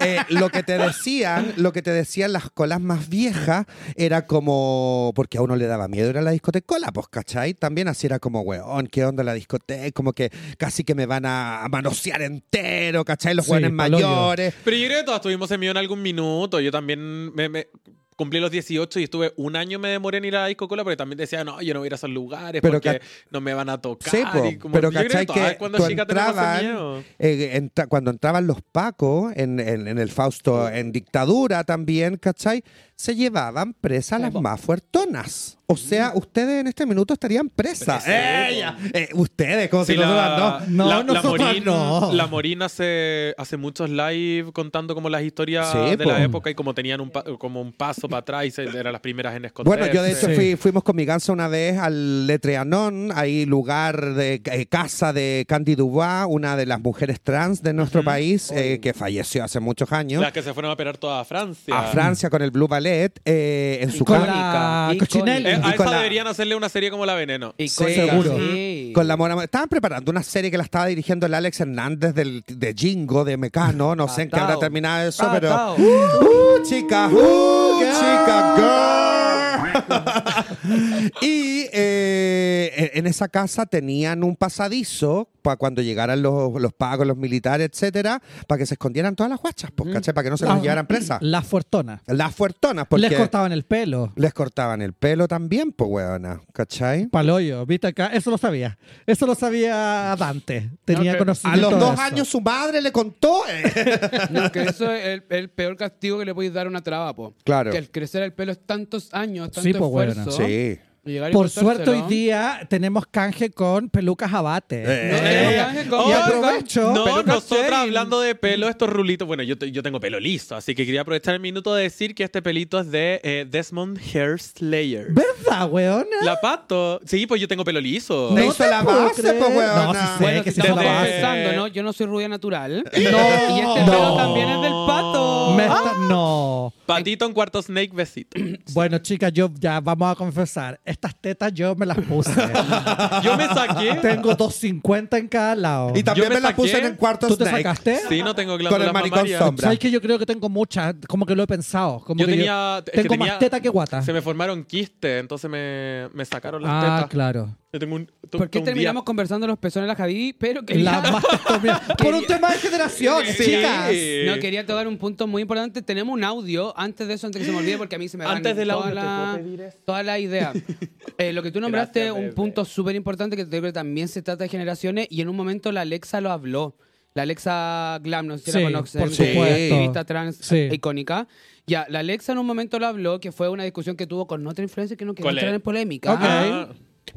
eh, lo que te decían, lo que te decían las colas más viejas era como, porque a uno le daba miedo ir a la discoteca cola, pues, ¿cachai? También así era como, weón, ¿qué onda la discoteca? Como que casi que me van a manosear entero, ¿cachai? Los Sí, mayores. Pero yo creo que todos tuvimos en mío en algún minuto. Yo también me, me- cumplí los 18 y estuve un año me demoré en ir a la disco cola porque también decía, no, yo no voy a ir a esos lugares Pero porque no me van a tocar. Sí, po, y como- pero cachai que cuando chica entraban, miedo. eh, entra- cuando entraban los pacos en, en- en el Fausto en dictadura también, ¿cachai? Se llevaban presas las más fuertonas. O sea, ustedes en este minuto estarían presas. Presas, ¡Ella! Eh, ustedes, como Sí, si nosotras la, no. No, la, la nosotras Morín, no. la Morín hace, hace muchos live contando como las historias Sí, de po. la época y como tenían un, como un paso para atrás y se- eran las primeras en esconderse. Bueno, yo de hecho Sí. fui- fuimos con mi ganso una vez al Letreanón, ahí lugar de eh, casa de Candy Dubois, una de las mujeres trans de nuestro país, eh, que falleció hace muchos años. Las que se fueron a operar toda a Francia. a Francia con el Blue Ballet eh, en su Con casa. la Icónica. Cochinelli. Eh, Y a con esa la- deberían hacerle una serie como La Veneno. Icónica, seguro. sí. Con la Mona. Estaban preparando una serie que la estaba dirigiendo el Alex Hernández del, de Jingo, de Mecano. No sé en qué habrá Atao. terminado eso, pero. Atao. ¡Uh, chica! ¡Uh, chica! ¡Girl! (laughs) y eh, en esa casa tenían un pasadizo para cuando llegaran los, los pagos, los militares, etcétera, para que se escondieran todas las guachas, pues, ¿cachai? Para que no se las Ah, llevaran presas. Las fuertonas. Las fuertonas, porque. Les cortaban el pelo. les cortaban el pelo también, pues, weona, ¿cachai? Paloyo, viste acá, eso lo sabía. Eso lo sabía Dante. Tenía No, que- A conocimiento. los de dos eso. años su madre le contó. eh. (laughs) No, que eso es el, el peor castigo que le podéis dar a una traba, po. Claro. Que el crecer el pelo es tantos años, tanto Sí, po, esfuerzo. Sí. Y Por suerte hoy día tenemos canje con pelucas abate. Eh. No tenemos Eh, canje con- y aprovecho. No, Cheryl. hablando de pelo, estos rulitos. Bueno, yo, yo tengo pelo liso, así que quería aprovechar el minuto de decir que este pelito es de eh, Desmond Hair Slayer. ¿Verdad, weona? La pato. Sí, pues yo tengo pelo liso. No hizo la base, creer. pues, No, weona. sí sé Bueno, que si estamos la base. empezando, ¿no? Yo no soy rubia natural. No. Y este pelo No. también es del pato. Me está- No. Patito en cuarto snake, besito. Bueno, chicas, yo ya vamos a confesar. Estas tetas yo me las puse. (laughs) Yo me saqué. Tengo 250 en cada lado. Y también Yo me me, la saqué. puse en el cuarto ¿Tú te snake. sacaste? Sí, no tengo Con glándulas el maricón mamarias. sombra. ¿Sabes que yo creo que tengo muchas? Como que lo he pensado. Como Yo que tenía. es que tengo tenía- más teta que guata. Se me formaron quistes, entonces me, me sacaron las Ah, tetas. claro. Yo tengo un. to- ¿Por qué un día- terminamos conversando los pezones de la Javi? Pero quería, La (laughs) mastectomía. Por un tema de generaciones, Sí. chicas. no, quería tocar un punto muy importante. Tenemos un audio antes de eso, antes que se me olvide, porque a mí se me van Antes del toda audio, ¿te la, toda la idea. (laughs) Eh, lo que tú nombraste, Gracias, un bebé. punto súper importante que que también se trata de generaciones, y en un momento la Alexa lo habló. La Alexa Glam, no sé si Sí, la conocen, por que es supuesto. activista trans Sí. icónica. Ya, la Alexa en un momento lo habló, que fue una discusión que tuvo con otra influencia que no ¿Cuál entrar en polémica. Ok. Ah,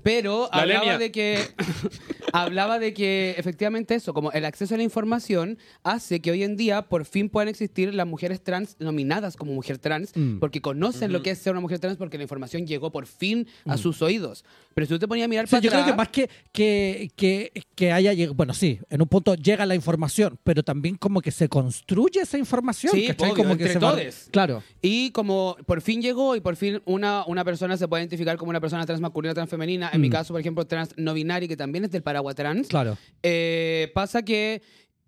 Pero La hablaba Lemia. de que (laughs) hablaba de que efectivamente eso, como el acceso a la información hace que hoy en día por fin puedan existir las mujeres trans nominadas como mujer trans, Mm. porque conocen lo que es ser una mujer trans porque la información llegó por fin a sus oídos. Pero si tú te ponías a mirar Mm. O sea, para yo creo que más que, que, que, que haya llegado, bueno, sí, en un punto llega la información, pero también como que se construye esa información, Sí, obvio, como que entre se va- todes. Claro. Y como por fin llegó y por fin una, una persona se puede identificar como una persona trans masculina, en mi Mm. caso, por ejemplo, trans no binaria, que también es del paraguas trans, Claro. eh, pasa que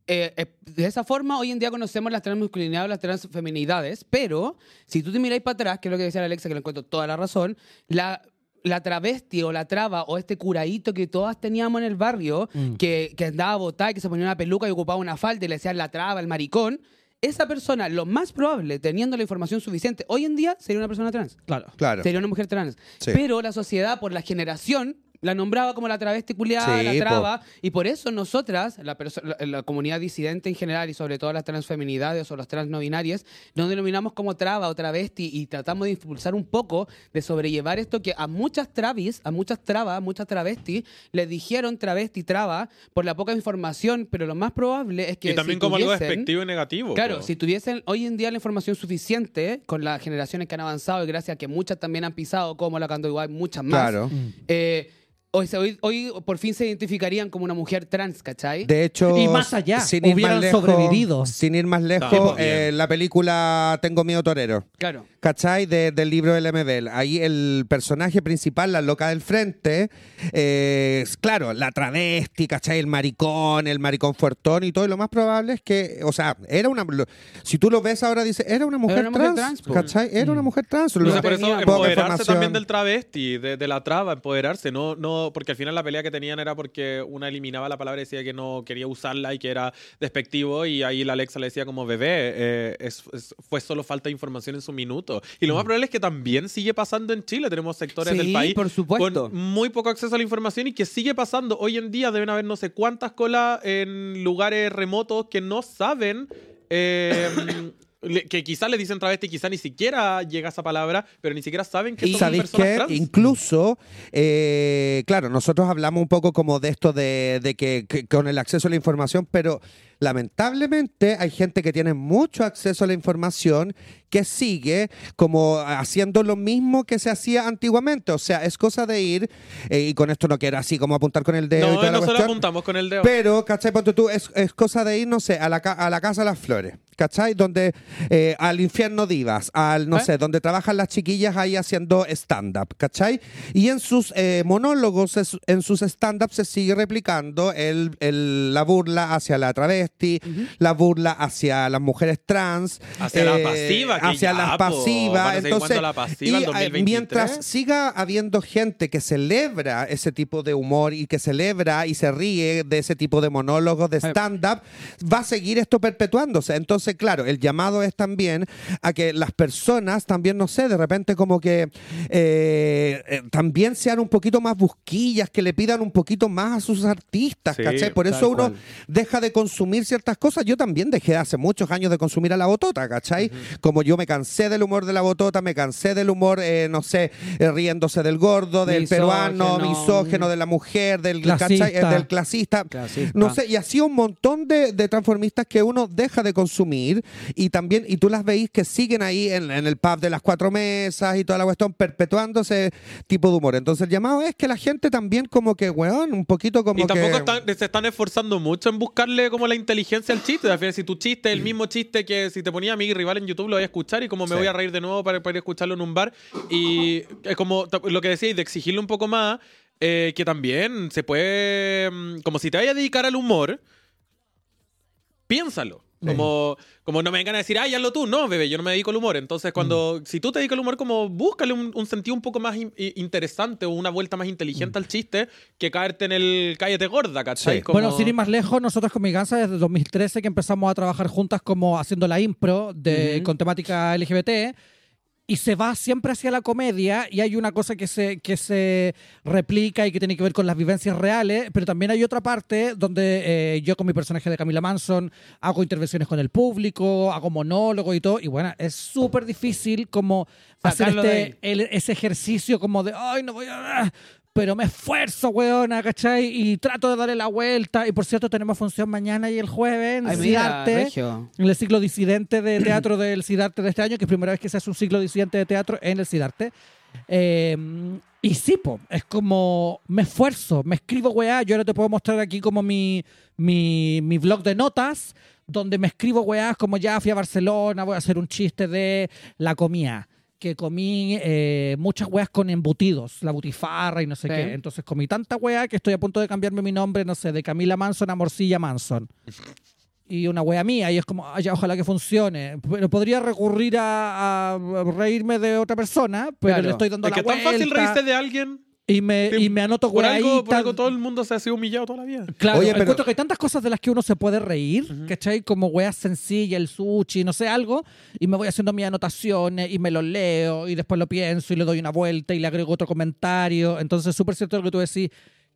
eh, eh, de esa forma hoy en día conocemos las transmasculinidades o las transfeminidades, pero si tú te miráis para atrás, que es lo que decía la Alexa, que le encuentro toda la razón, la, la travesti o la traba o este curadito que todas teníamos en el barrio, Mm. que, que andaba botada y que se ponía una peluca y ocupaba una falda y le decían la traba, el maricón, esa persona, lo más probable, teniendo la información suficiente, hoy en día sería una persona trans. Claro. Claro. Sería una mujer trans. Sí. Pero la sociedad, por la generación, la nombraba como la travesti culiada, Sí, la po. traba. Y por eso nosotras, la, perso- la, la comunidad disidente en general y sobre todo las transfeminidades o las trans no binarias, nos denominamos como traba o travesti y tratamos de impulsar un poco de sobrellevar esto que a muchas travis, a muchas trabas, a muchas travestis, les dijeron travesti, traba, por la poca información, pero lo más probable es que. y también si como algo tuviesen- despectivo y negativo. Claro, po. si tuviesen hoy en día la información suficiente con las generaciones que han avanzado y gracias a que muchas también han pisado, como la Cando igual, muchas más. Claro. eh, hoy, se- hoy, hoy por fin se identificarían como una mujer trans, ¿cachai? De hecho, Y más allá, sin ir más lejos, sobrevivido. Sin ir más lejos, eh, la película Tengo miedo torero. Claro. ¿Cachai? De- del libro del MBL. Ahí el personaje principal, la loca del frente, eh, es, claro, la travesti, ¿cachai? El maricón, el maricón fuertón y todo. Y lo más probable es que, o sea, era una. lo- si tú lo ves ahora, dice, era una mujer una mujer trans. ¿Cachai? Era una mujer trans. Por eso tenía poca empoderarse también del travesti, de, de la traba, empoderarse, no, no, porque al final la pelea que tenían era porque una eliminaba la palabra y decía que no quería usarla y que era despectivo y ahí la Alexa le decía como bebé, eh, es- es- fue solo falta de información en su minuto. Y lo más probable es que también sigue pasando en Chile, tenemos sectores Sí, del país por supuesto. con muy poco acceso a la información y que sigue pasando. Hoy en día deben haber no sé cuántas colas en lugares remotos que no saben... eh, (coughs) le- que quizás le dicen travesti, quizás ni siquiera llega esa palabra, pero ni siquiera saben que Y son sabéis personas que trans. incluso, eh, claro, nosotros hablamos un poco como de esto de, de que, que con el acceso a la información, pero lamentablemente hay gente que tiene mucho acceso a la información que sigue como haciendo lo mismo que se hacía antiguamente. O sea, es cosa de ir, eh, y con esto no quiero así como apuntar con el dedo y No, toda la nosotros cuestión, apuntamos con el dedo. pero, ¿cachai? Ponte tú, es, es cosa de ir, no sé, a la, a la Casa de las Flores, ¿cachai? Donde, eh, al Infierno Divas, al, no ¿Eh? sé, donde trabajan las chiquillas ahí haciendo stand-up, ¿cachai? Y en sus eh, monólogos, en sus stand-up se sigue replicando el, el- la burla hacia la travesti, la burla hacia las mujeres trans. eh, Hacia la pasiva, que Hacia ya, las pasivas. Entonces, la pasiva y, en eh, 2023. mientras siga habiendo gente que celebra ese tipo de humor y que celebra y se ríe de ese tipo de monólogos, de stand-up, va a seguir esto perpetuándose. Entonces, claro, el llamado es también a que las personas también, no sé, de repente como que eh, eh, también sean un poquito más busquillas, que le pidan un poquito más a sus artistas, Sí, ¿cachai? Por eso uno cual. deja de consumir ciertas cosas. Yo también dejé hace muchos años de consumir a la botota, ¿cachai? Como yo me cansé del humor de la botota, me cansé del humor, eh, no sé, eh, riéndose del gordo, del Misógeno. peruano, misógeno, de la mujer, del Clasista. ¿cachai? Eh, del clasista. Clasista. No sé, y así un montón de, de transformistas que uno deja de consumir y también, y tú las veis que siguen ahí en, en el pub de las cuatro mesas y toda la cuestión, perpetuando ese tipo de humor. Entonces el llamado es que la gente también como que, weón, un poquito como y tampoco que... están- se están esforzando mucho en buscarle como la inteligencia al chiste. Al final, si tu chiste es el mismo chiste que si te ponía a mi rival en YouTube, lo voy a escuchar y como me Sí. voy a reír de nuevo para poder escucharlo en un bar. Y es como lo que decíais, de exigirle un poco más, eh, que también se puede. mm, Como si te vayas a dedicar al humor, piénsalo. Como, como no me vengan a decir, ay, hazlo tú. No, bebé, yo no me dedico al humor. Entonces, cuando, Mm. si tú te dedicas al humor, como búscale un, un sentido un poco más in- interesante o una vuelta más inteligente Mm. al chiste que caerte en el cállate gorda, ¿cachai? Sí. Como- Bueno, sin ir más lejos, nosotros con mi gansa desde 2013 que empezamos a trabajar juntas como haciendo la impro de, con temática LGBT y se va siempre hacia la comedia y hay una cosa que se, que se replica y que tiene que ver con las vivencias reales, pero también hay otra parte donde eh, yo con mi personaje de Camila Manson hago intervenciones con el público, hago monólogos y todo, y bueno, es súper difícil como hacer Sacarlo este, el- ese ejercicio como de, ay, no voy a... Pero me esfuerzo, weona, ¿cachai? Y trato de darle la vuelta. Y por cierto, tenemos función mañana y el jueves en Ay, mira, Cidarte, regio. en el ciclo disidente de teatro del Cidarte de este año, que es primera vez que se hace un ciclo disidente de teatro en el Cidarte. Eh, y sí, po, es como me esfuerzo, me escribo weá. Yo ahora te puedo mostrar aquí como mi, mi, mi blog de notas, donde me escribo weá como ya fui a Barcelona, voy a hacer un chiste de la comida. Que comí eh, muchas weas con embutidos, la butifarra y no sé Sí. qué. Entonces comí tanta wea que estoy a punto de cambiarme mi nombre, no sé, de Camila Manson a Morcilla Manson y una wea mía y es como, "Ay, ya, ojalá que funcione. Pero podría recurrir a, a reírme de otra persona, pero Claro. le estoy dando Es la que es tan fácil vuelta reírse de alguien. Y me, Sí, y me anoto Por algo, por weiaditas. algo todo el mundo se ha sido humillado toda la vida. Claro, Oye, pero- encuentro que hay tantas cosas de las que uno se puede reír, ¿cachai? Como weas sencillas, el sushi, no sé, algo, y me voy haciendo mis anotaciones y me lo leo y después lo pienso y le doy una vuelta y le agrego otro comentario. Entonces, es súper cierto lo que tú decís,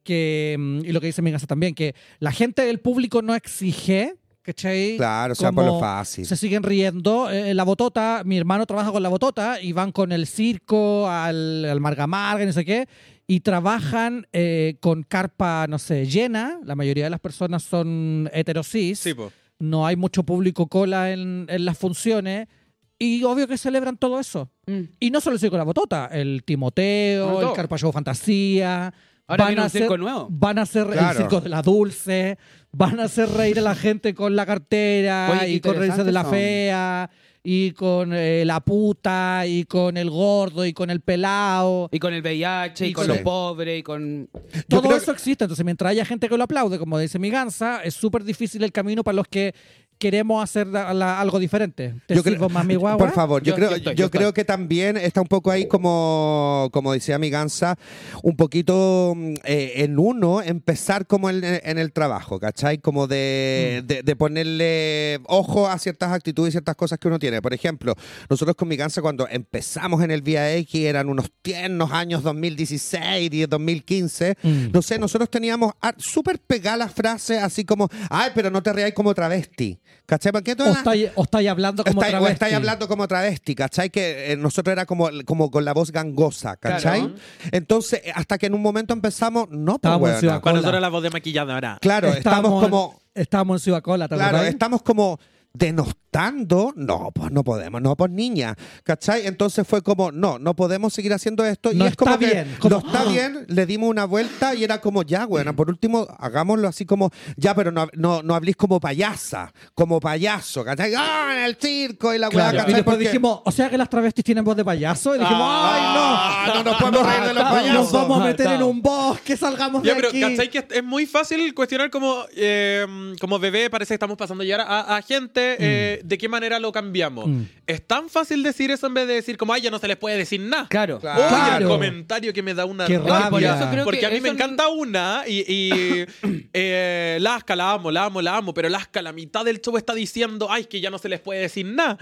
que, mm, y lo que dice mi casa también, que la gente del público no exige, ¿cachai? Claro, o sea, por lo fácil. Se siguen riendo. Eh, la botota, mi hermano trabaja con la botota y van con el circo, al, al Marga Marga, no sé qué, y trabajan eh, con carpa, no sé, llena. La mayoría de las personas son heterosis. Sí, pues. No hay mucho público cola en, en las funciones. Y obvio que celebran todo eso. Mm. Y no solo el circo de la botota, el Timoteo, el. Carpa Show Fantasía. Ahora viene a un circo hacer- nuevo. Van a hacer el circo de la dulce, van a hacer reír a la gente con la cartera Oye, y con reírse de la son. fea y con eh, la puta y con el gordo y con el pelado. Y con el VIH, y, Y con con- los pobres, y con... Todo eso existe, entonces mientras haya gente que lo aplaude, como dice mi gansa, es súper difícil el camino para los que queremos hacer la- la- algo diferente. ¿Te Yo creo- más mi (laughs) guagua? Por favor, yo, Yo- creo, yo, estoy, que también está un poco ahí como, como decía mi gansa, un poquito mm, eh, en uno empezar como en, en el trabajo, ¿cachai? Como de, Mm. de, de ponerle ojo a ciertas actitudes y ciertas cosas que uno tiene. Por ejemplo, nosotros con mi gansa cuando empezamos en el Vía X eran unos tiernos años 2016 y 2015, Mm. no sé, nosotros teníamos súper pegadas las frases así como, ay, pero no te reáis como travesti, ¿cachai? ¿Por qué O estáis, o estáis hablando como Estáis- o travesti. estáis hablando como travesti, ¿cachai? Que eh, nosotros era como, como con la voz gangosa, ¿cachai? Claro. Entonces, eh, hasta que en un momento empezamos, no, pues. Ciudad Para Cola. nosotros la voz de maquilladora. Claro, estamos como, Estábamos en Ciudad Cola, ¿te claro, estamos como denostando, no, pues no podemos, no, pues niña, ¿cachai? Entonces fue como, no, no podemos seguir haciendo esto y No es como está que bien, como- no está bien, le dimos una vuelta y era como, ya, bueno, por último, hagámoslo así como, ya, pero no, no, no habléis como payasa, como payaso, ¿cachai? ¡Ah, en el circo y la weá, Claro. Y después Porque- dijimos, o sea que las travestis tienen voz de payaso. Y dijimos, Ah, ¡ay, no! no nos podemos reír de los Nos payasos. vamos a meter en un bosque, salgamos de Ya, pero aquí. ¿cachai? Que es muy fácil cuestionar como, eh, como bebé, parece que estamos pasando ya a, a gente, eh, de qué manera lo cambiamos. Mm. Es tan fácil decir eso en vez de decir como, ay, ya no se les puede decir nada. Claro. Claro. Oye, Claro. el comentario que me da una Qué rabia. Por eso creo Porque que a mí me encanta una y, y (coughs) eh, Lasca la amo, la amo, la amo, pero Lasca la mitad del show está diciendo, ay, que ya no se les puede decir nada.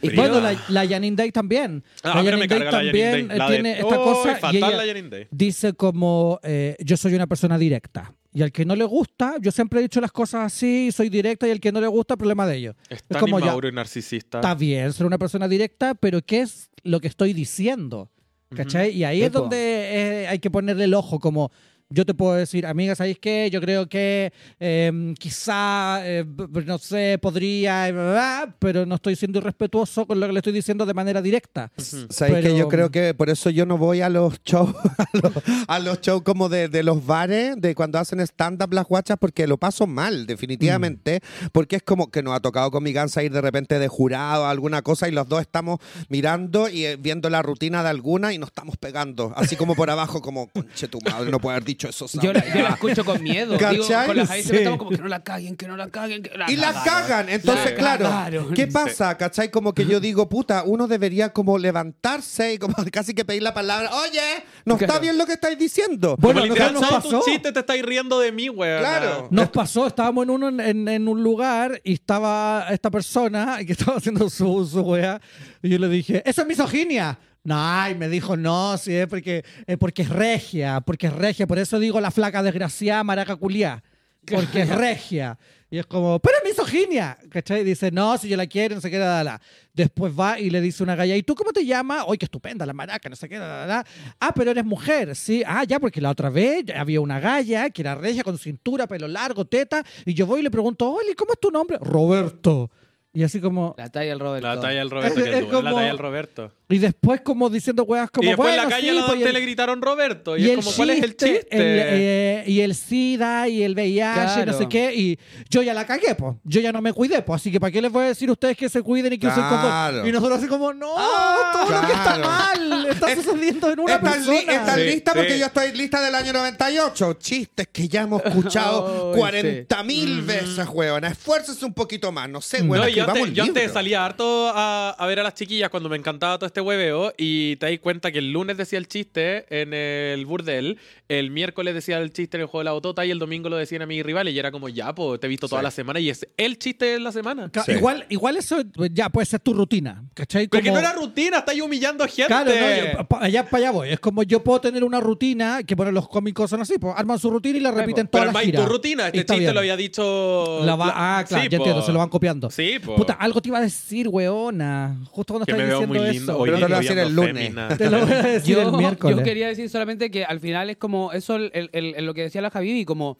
Y Bueno, la, la Janine Day también. Ah, la Janine Day carga la Janine también Day. La de- tiene esta ¡Uy, cosa y fatal ella la Janine Day! dice como eh, yo soy una persona directa. Y al que no le gusta, yo siempre he dicho las cosas así, soy directa y al que no le gusta, problema de ellos. Es Es tan como ya, inmaduro y narcisista. está bien ser una persona directa, pero ¿qué es lo que estoy diciendo? ¿Cachai? Y ahí es donde eh, hay que ponerle el ojo, como yo te puedo decir, amiga, ¿sabéis qué? Yo creo que eh, quizá, eh, b- no sé, podría, pero no estoy siendo irrespetuoso con lo que le estoy diciendo de manera directa. ¿Sabéis que Pero- yo creo que por eso yo no voy a los shows, (laughs) a los, a los shows como de, de los bares, de cuando hacen stand-up las guachas, porque lo paso mal, definitivamente, porque es como que nos ha tocado con mi gansa ir de repente de jurado a alguna cosa y los dos estamos mirando y eh, viendo la rutina de alguna y nos estamos pegando, así como por abajo, como, conche tu madre, no puede haber dicho escucho eso. Yo la, weá. yo la escucho con miedo. Digo, con la Javi siempre Sí. estamos como que no la caguen, que no la caguen. Que la Y la cagan. Entonces, La claro, cagaron. ¿qué pasa? ¿Cachai? Como que yo digo, puta, uno debería como levantarse y como (laughs) casi que pedir la palabra. Oye, no está Claro. bien lo que estáis diciendo. Bueno, Como literal, nos todo tu pasó. chiste te estáis riendo de mí, weón. Claro. Nos pasó, estábamos en, uno, en, en un lugar y estaba esta persona que estaba haciendo su, su wea y yo le dije, eso es misoginia. No, y me dijo, no, sí, es porque, es porque es regia, porque es regia, por eso digo la flaca desgraciada maraca culiá, porque es regia. Y es como, pero es misoginia, ¿cachai? Y dice, no, si yo la quiero, no sé qué, da, da, da. Después va y le dice una galla, ¿y tú cómo te llamas? ¡Ay, qué estupenda la maraca, no sé qué, da, da, da. Ah, pero eres mujer, sí. Ah, ya, porque la otra vez había una galla que era regia con cintura, pelo largo, teta, y yo voy y le pregunto, oye, ¿cómo es tu nombre? Roberto. Y así como... La talla del Roberto. La talla del Roberto, Es- que es es duro, la talla del Roberto. Y después como diciendo weas como, y después en la calle sí, la pues, y el- le gritaron Roberto. Y, y es el como, ¿cuál es el chiste, el, eh, y el SIDA y el VIH, no Claro. sé qué. Y yo ya la cagué, pues. Yo ya no me cuidé, pues. Así que ¿para qué les voy a decir a ustedes que se cuiden y que usen Claro. condón? Y nosotros así como, no, Ah, todo lo que está mal está sucediendo en una ¿Estás, li- persona. estás Sí, lista? Porque yo estoy lista del año 98. Chistes que ya hemos escuchado (laughs) Ay, 40 mil veces, weón. Esfuércese un poquito más. No sé, weón. No, y yo antes, yo salía harto a, a ver a las chiquillas cuando me encantaba todo este hueveo y te das cuenta que el lunes decía el chiste en el burdel, el miércoles decía el chiste en el juego de la botota y el domingo lo decían a mis rivales y era como, ya, pues te he visto toda Sí. la semana y es el chiste de la semana. Sí. Igual, igual eso ya puede ser tu rutina, ¿cachai? Pero que Como- no era rutina, estáis humillando gente. Claro, no, yo- pa- allá para allá voy. Es como yo puedo tener una rutina que bueno, los cómicos son así, pues arman su rutina y la repiten toda Pero la gira. tu rutina, Y este chiste bien. lo había dicho. La va- ah, claro, Sí, ya po. entiendo, se lo van copiando. Sí, po. Puta, algo te iba a decir, weona. Justo cuando veo diciendo muy lindo. eso. Hoy Pero te lo voy a (laughs) ando el lunes. Te lo voy a decir yo, el miércoles. yo quería decir solamente que al final es como eso, el, el- el- lo que decía la Javi, como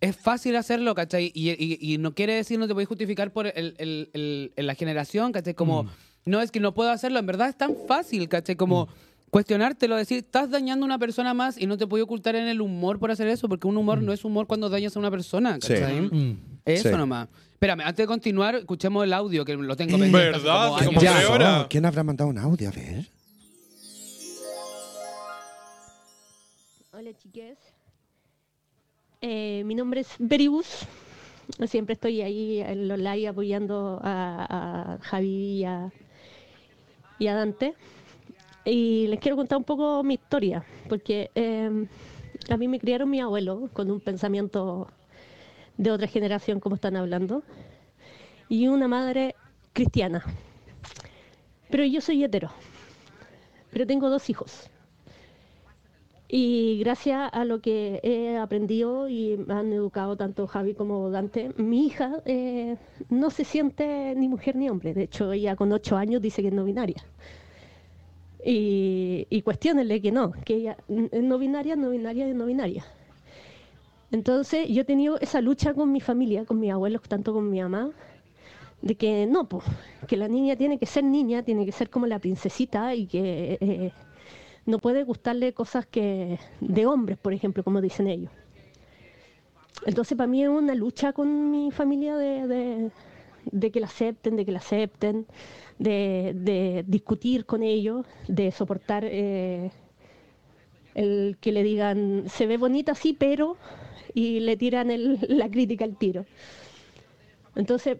es fácil hacerlo, ¿cachai? Y, y- y no quiere decir, no te puedes justificar por el, el- el- el- la generación, ¿cachai? Como, no es que no puedo hacerlo, en verdad es tan fácil, ¿cachai? Como cuestionártelo, decir, estás dañando a una persona más y no te puedes ocultar en el humor por hacer eso, porque un humor no es humor cuando dañas a una persona, Sí. ¿cachai? Mm. Eso Sí. nomás. Espérame, antes de continuar, escuchemos el audio que lo tengo pendiente. ¿Verdad? como Hace años. como Ya, tres horas. oh, ¿Quién habrá mandado un audio? A ver. Hola chiques. Eh, mi nombre es Beribus. Siempre estoy ahí en los live apoyando a, a Javi y a, y a Dante. Y les quiero contar un poco mi historia, porque eh, a mí me criaron mi abuelo con un pensamiento de otra generación, como están hablando, y una madre cristiana. Pero yo soy hetero, pero tengo dos hijos. Y gracias a lo que he aprendido y me han educado tanto Javi como Dante, mi hija eh, no se siente ni mujer ni hombre. De hecho, ella con ocho años dice que es no binaria. Y, y cuestionenle que no, que ella es no binaria, no binaria, es no binaria. Entonces, yo he tenido esa lucha con mi familia, con mis abuelos, tanto con mi mamá, de que no, pues, que la niña tiene que ser niña, tiene que ser como la princesita y que eh, no puede gustarle cosas que de hombres, por ejemplo, como dicen ellos. Entonces, para mí es una lucha con mi familia de que la acepten, de que la acepten, de, discutir con ellos, de soportar eh, el que le digan, se ve bonita, sí, pero, y le tiran (laughs) la crítica al tiro. Entonces,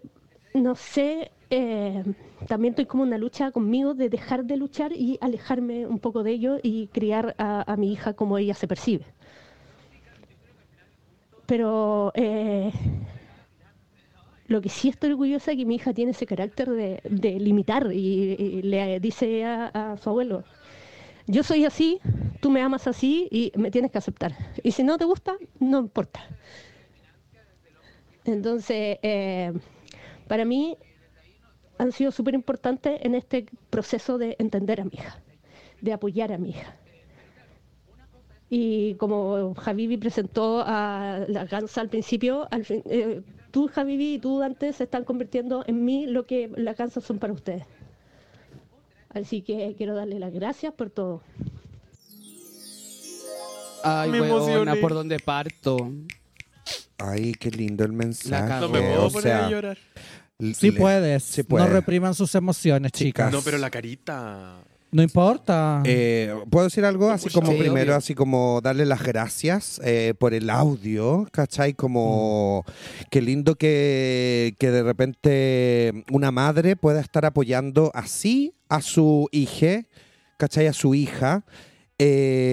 no sé, eh, también estoy como una lucha conmigo de dejar de luchar y alejarme un poco de ello y criar a, a mi hija como ella se percibe. Pero eh, lo que sí estoy orgullosa es que mi hija tiene ese carácter de, limitar y, le dice a, a su abuelo, yo soy así, tú me amas así y me tienes que aceptar. Y si no te gusta, no importa. Entonces, eh, para mí han sido súper importantes en este proceso de entender a mi hija, de apoyar a mi hija. Y como Javivi presentó a la Gansa al principio, al fin- eh, tú, Javivi, y tú, Dante, se están convirtiendo en mí lo que las Gansas son para ustedes. Así que quiero darle las gracias por todo. Ay, Me weona, emocioné. por donde parto. Ay, qué lindo el mensaje. No me puedo o poner sea, a llorar. Sí puedes. sí No puede. repriman sus emociones, chicas. No, pero la carita. No importa. Eh, ¿Puedo decir algo? Así como Sí, primero, obvio. así como darle las gracias eh, por el audio, ¿cachai? Como qué lindo que, que de repente una madre pueda estar apoyando así a su hija, ¿cachai? A su hija. Eh,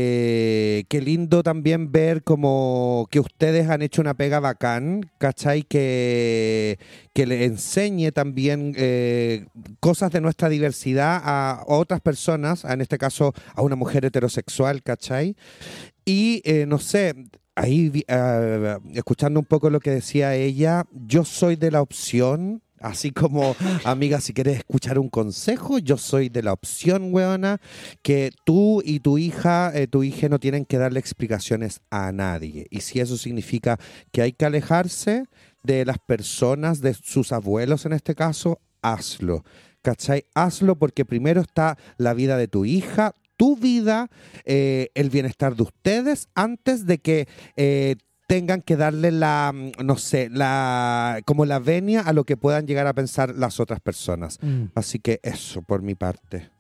qué lindo también ver como que ustedes han hecho una pega bacán, ¿cachai? Que, que le enseñe también eh, cosas de nuestra diversidad a otras personas, en este caso a una mujer heterosexual, ¿cachai? Y eh, no sé, ahí ah, escuchando un poco lo que decía ella, yo soy de la opción. Así como, amiga, si quieres escuchar un consejo, yo soy de la opción, weona, que tú y tu hija, eh, tu hija no tienen que darle explicaciones a nadie. Y si eso significa que hay que alejarse de las personas, de sus abuelos en este caso, hazlo. ¿Cachai? Hazlo porque primero está la vida de tu hija, tu vida, eh, el bienestar de ustedes, antes de que eh, tengan que darle la, mm, no sé, la como la venia a lo que puedan llegar a pensar las otras personas. Mm. Así que eso por mi parte.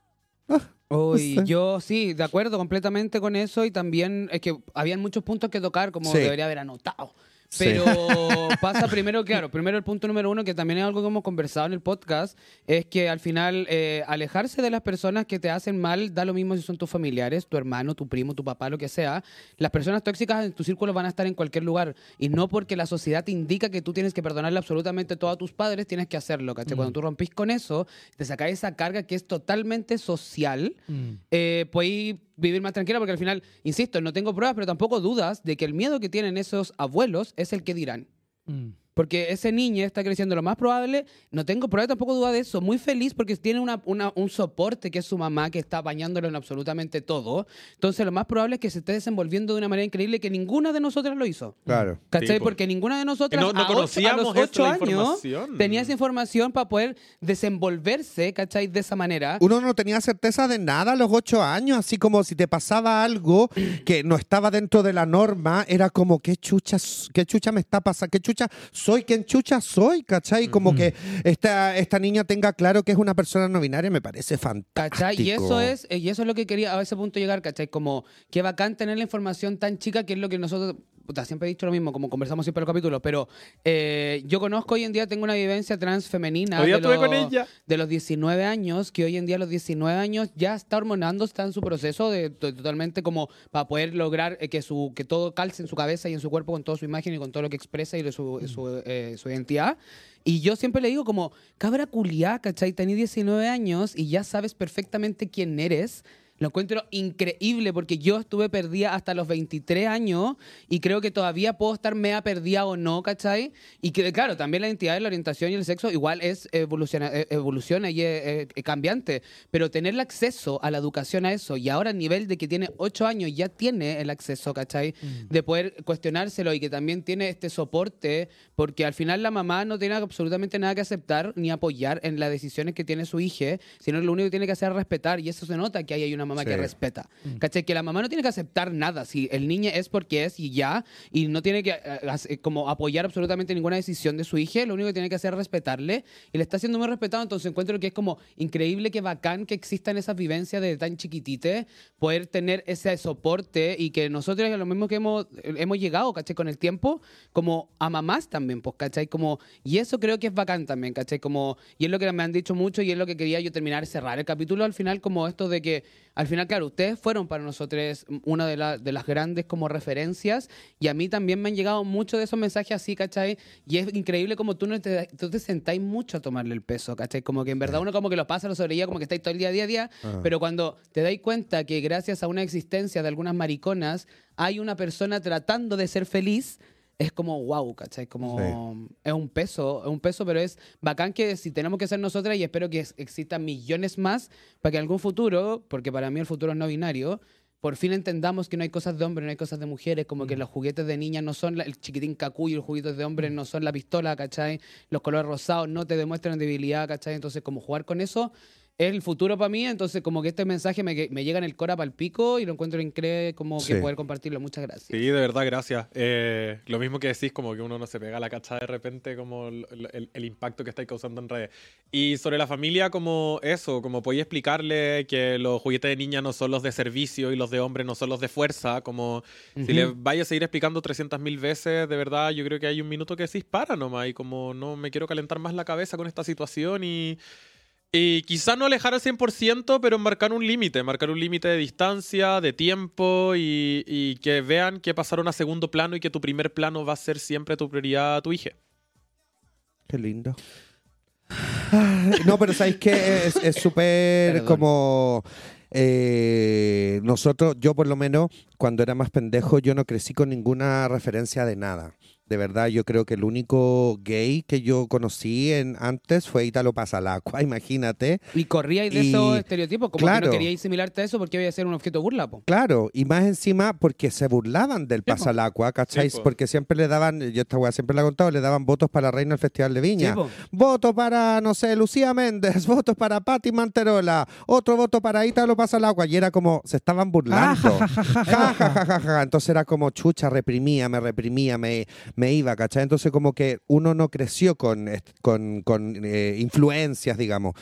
Uy, No sé. yo sí, de acuerdo completamente con eso y también es que habían muchos puntos que tocar como Sí. debería haber anotado. Sí. Pero (laughs) pasa primero, claro, primero el punto número uno, que también es algo que hemos conversado en el podcast, es que al final eh, alejarse de las personas que te hacen mal, da lo mismo si son tus familiares, tu hermano, tu primo, tu papá, lo que sea. Las personas tóxicas en tu círculo van a estar en cualquier lugar y no porque la sociedad te indica que tú tienes que perdonarle absolutamente todo a tus padres, tienes que hacerlo, ¿cachai? Cuando tú rompís con eso, te sacas esa carga que es totalmente social Mm. eh, podéis vivir más tranquila porque al final, insisto, no tengo pruebas, pero tampoco dudas de que el miedo que tienen esos abuelos es el que dirán. Mm. Porque ese niño está creciendo lo más probable, no tengo prueba, tampoco duda de eso. Muy feliz porque tiene una, una- un soporte que es su mamá que está bañándolo en absolutamente todo. Entonces lo más probable es que se esté desenvolviendo de una manera increíble que ninguna de nosotras lo hizo. Claro. ¿Cachai? Sí, po. porque ninguna de nosotras No- no a ocho- conocíamos a los ocho años información. tenía esa información para poder desenvolverse, ¿cachai? De esa manera. Uno no tenía certeza de nada a los ocho años, así como si te pasaba algo que no estaba dentro de la norma, era como, ¿qué chucha, qué chucha me está pasando? ¿Qué chucha soy? ¿Quién chucha soy? ¿Cachai? Como que esta, esta niña tenga claro que es una persona no binaria, me parece fantástico. ¿Cachai? Y eso es, y eso es lo que quería a ese punto llegar, ¿cachai? Como qué bacán tener la información tan chica que es lo que nosotros, puta, siempre he dicho lo mismo, como conversamos siempre en los capítulos, pero eh, yo conozco hoy en día, tengo una vivencia trans femenina de, los- con ella. de los 19 años, que hoy en día a los 19 años ya está hormonando, está en su proceso de, to- totalmente como para poder lograr eh, que, su, que todo calce en su cabeza y en su cuerpo con toda su imagen y con todo lo que expresa y su, su, eh, su identidad. Y yo siempre le digo como, cabra culiá, ¿cachai? Tenés 19 años y ya sabes perfectamente quién eres. Lo encuentro increíble porque yo estuve perdida hasta los 23 años y creo que todavía puedo estar mea perdida o no, ¿cachai? Y que, claro, también la identidad, la orientación y el sexo igual es evoluciona, eh, evoluciona y es, eh, eh, cambiante, pero tener el acceso a la educación a eso y ahora a nivel de que tiene 8 años ya tiene el acceso, ¿cachai? De poder cuestionárselo y que también tiene este soporte porque al final la mamá no tiene absolutamente nada que aceptar ni apoyar en las decisiones que tiene su hija, sino lo único que tiene que hacer es respetar y eso se nota que ahí hay una mamá que Sí. respeta. ¿Cachai? Que la mamá no tiene que aceptar nada. Si el niño es porque es y ya, y no tiene que eh, hacer- como apoyar absolutamente ninguna decisión de su hija, lo único que tiene que hacer es respetarle y le está siendo muy respetado. Entonces encuentro que es como increíble, que bacán que existan esas vivencias de tan chiquitite, poder tener ese soporte y que nosotros, lo mismo que hemos, hemos llegado, ¿cachai? Con el tiempo, como a mamás también, pues, ¿cachai? Como, y eso creo que es bacán también, ¿cachai? Como, y es lo que me han dicho mucho y es lo que quería yo terminar, cerrar el capítulo al final, como esto de que, al final, claro, ustedes fueron para nosotros una de, la- de las grandes como referencias y a mí también me han llegado muchos de esos mensajes así, ¿cachai? Y es increíble como tú no te, tú te sentáis mucho a tomarle el peso, ¿cachai? Como que en verdad uno como que lo pasa, lo sobrelleva, como que estáis todo el día a día a día, pero cuando te dais cuenta que gracias a una existencia de algunas mariconas hay una persona tratando de ser feliz, es como wow, ¿cachai? Como es un peso, es un peso, pero es bacán que si tenemos que ser nosotras y espero que existan millones más para que en algún futuro, porque para mí el futuro es no binario, por fin entendamos que no hay cosas de hombres, no hay cosas de mujeres, como que los juguetes de niñas no son la- el chiquitín cacuyo, los juguetes de hombres no son la pistola, ¿cachai? Los colores rosados no te demuestran debilidad, ¿cachai? Entonces, como jugar con eso es el futuro para mí, entonces como que este mensaje me, me llega en el cora para el pico y lo encuentro increíble como Sí. que poder compartirlo. Muchas gracias. Sí, de verdad, gracias. Eh, lo mismo que decís, como que uno no se pega a la cacha de repente, como el, el- el impacto que estáis causando en redes. Y sobre la familia, como eso, como podéis explicarle que los juguetes de niña no son los de servicio y los de hombre no son los de fuerza, como si le vaya a seguir explicando 300.000 veces, de verdad, yo creo que hay un minuto que decís para nomás y como no me quiero calentar más la cabeza con esta situación y... Y quizá no alejar al 100%, pero marcar un límite, marcar un límite de distancia, de tiempo y, y que vean que pasaron a segundo plano y que tu primer plano va a ser siempre tu prioridad, tu hija. Qué lindo. (sighs) No, pero ¿sabéis qué? Es súper como... eh, nosotros, yo por lo menos, cuando era más pendejo, yo no crecí con ninguna referencia de nada. De verdad, yo creo que el único gay que yo conocí en, antes fue Italo Pasalacqua, (laughs) imagínate. Y corríais de Y- esos estereotipos, como que claro. no queríais similarte a eso porque iba a ser un objeto burla, po. Claro, y más encima porque se burlaban del po. Pasalacqua, ¿cachai? Sí, po. porque siempre le daban, yo esta weá siempre la he contado, le daban votos para la reina del Festival de Viña. Sí. Voto para, no sé, Lucía Méndez, (laughs) voto para Patti Manterola, otro voto para Ítalo Pasalagua. Y era como, se estaban burlando. Ah, ja, ja, ja, ja, Ja, ja. ja, ja, ja, ja. Entonces era como chucha, reprimía, me reprimía, me, me iba, ¿cachai? Entonces como que uno no creció con, con, con, eh, influencias, digamos.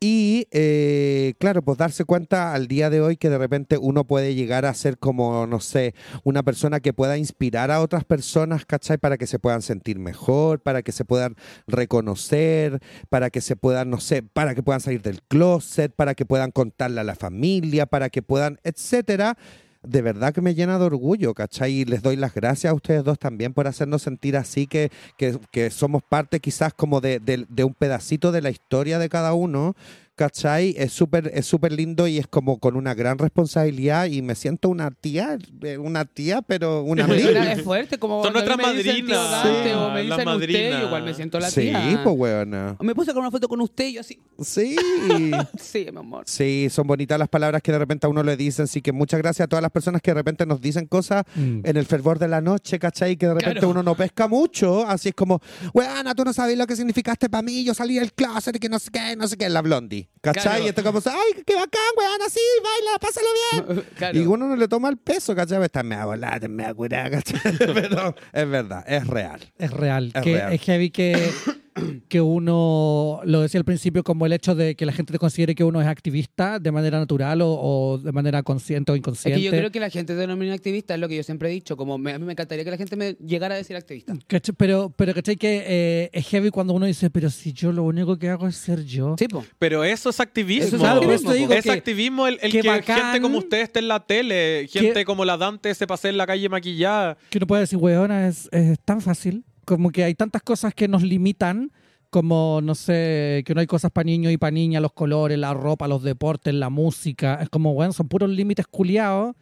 Y eh, claro, pues darse cuenta al día de hoy que de repente uno puede llegar a ser como, no sé, una persona que pueda inspirar a otras personas, ¿cachai? Para que se puedan sentir mejor, para que se puedan reconocer, para que se puedan, no sé, para que puedan salir del closet, para que puedan contarle a la familia, para que puedan, etcétera. De verdad que me llena de orgullo, ¿cachai? Y les doy las gracias a ustedes dos también por hacernos sentir así, que, que, que somos parte quizás como de, de- de un pedacito de la historia de cada uno, ¿cachai? Es súper es súper lindo y es como con una gran responsabilidad y me siento una tía, eh, una tía, pero una (laughs) amiga. es fuerte, como Son nuestras madrinas. Sí. o me dicen usted, madrinas. yo igual me siento la Sí, tía. pues weona. Me puse con una foto con usted y yo así, Sí. (laughs) sí, mi amor. Sí, son bonitas las palabras que de repente a uno le dicen. Así que muchas gracias a todas las personas que de repente nos dicen cosas Mm. en el fervor de la noche, ¿cachai? Que de repente Claro. uno no pesca mucho. Así es como, weana, tú no sabes lo que significaste para mí. Yo salí del closet y que no sé qué, no sé qué, la blondie. ¿Cachai? Claro. Y esto como, ay, qué bacán, weana, sí, baila, pásalo bien. (laughs) Claro. Y uno no le toma el peso, ¿cachai? Está me volada, me curada, (laughs) ¿cachai? Pero es verdad, es real. Es real. Es que real. es heavy que, (coughs) (clears throat) que uno, lo decía al principio, como el hecho de que la gente te considere que uno es activista de manera natural o, o de manera consciente o Es inconsciente. que yo creo que la gente denomina activista, es lo que yo siempre he dicho, como me- a mí me encantaría que la gente me llegara a decir activista. ¿Cachai? Pero, pero ¿cachai? Que eh, es heavy cuando uno dice, pero si yo lo único que hago es ser yo. Sí, po. Pero eso es activismo. Eso es eso digo es que- activismo el, el que que bacán. gente como usted esté en la tele, gente Que- como la Dante se pase en la calle maquillada. que uno puede decir, weona, es, es tan fácil. Como que hay tantas cosas que nos limitan, como, no sé, que no hay cosas para niños y para niñas, los colores, la ropa, los deportes, la música. Es como, bueno, son puros límites culiados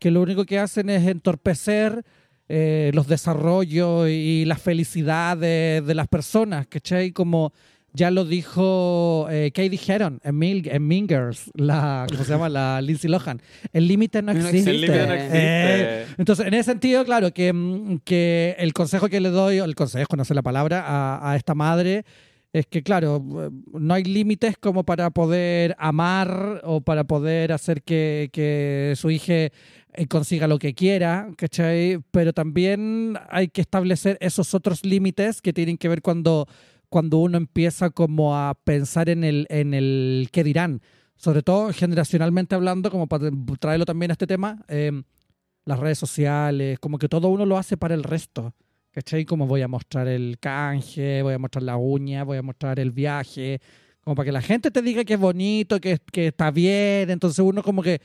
que lo único que hacen es entorpecer eh, los desarrollos y la felicidad de, de las personas, ¿cachai? Como ya lo dijo, eh, ¿qué dijeron? En, Mil, en Mean Girls, la, ¿cómo se llama? La Lindsay Lohan. El límite no existe. El límite no Eh, existe. Eh, entonces, en ese sentido, claro, que, mm, que el consejo que le doy, el consejo, no sé la palabra, a, a esta madre, es que, claro, eh, no hay límites como para poder amar o para poder hacer que, que su hija eh, consiga lo que quiera, ¿cachai? Pero también hay que establecer esos otros límites que tienen que ver cuando, cuando uno empieza como a pensar en el, en el qué dirán. Sobre todo generacionalmente hablando, como para traerlo también a este tema, eh, las redes sociales, como que todo uno lo hace para el resto. ¿Cachai? Como voy a mostrar el canje, voy a mostrar la uña, voy a mostrar el viaje, como para que la gente te diga que es bonito, que, que está bien. Entonces uno como que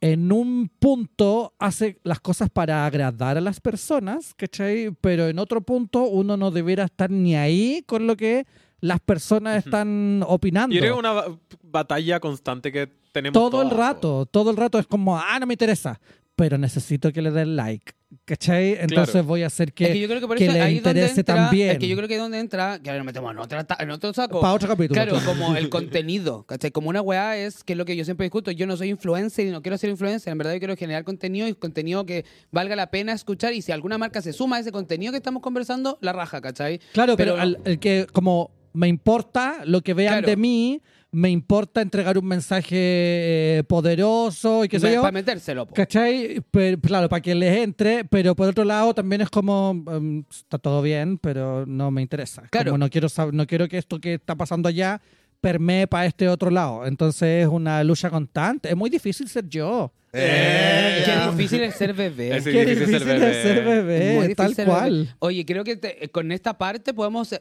en un punto hace las cosas para agradar a las personas, ¿cachai? Pero en otro punto uno no debiera estar ni ahí con lo que las personas están opinando. Que es una ba- batalla constante que tenemos todo el rato, todo el rato es como, ah, no me interesa, pero necesito que le den like, ¿cachai? Entonces Claro. voy a hacer que, es que yo creo que por que eso le ahí es donde interese entra, también. Es que yo creo que es donde entra, que ahora nos metemos en, otra, en otro saco. para otro capítulo. Claro, (laughs) como el contenido, ¿cachai? Como una weá es, que es lo que yo siempre discuto, yo no soy influencer y no quiero ser influencer, en verdad yo quiero generar contenido y contenido que valga la pena escuchar y si alguna marca se suma a ese contenido que estamos conversando, la raja, ¿cachai? Claro, pero, pero- al- el que como me importa lo que vean Claro. de mí, me importa entregar un mensaje eh, poderoso y qué sé yo. Para metérselo. po. ¿Cachai? Pero, claro, para que les entre, pero por otro lado también es como, em, está todo bien, pero no me interesa. Claro. Como no quiero, no quiero que esto que está pasando allá permee para este otro lado. Entonces es una lucha constante. Es muy difícil ser yo. Eh, Qué difícil es ser bebé. Es Qué difícil difícil ser bebé. es ser bebé, Muy difícil tal ser cual. bebé. Oye, creo que te- con esta parte podemos eh,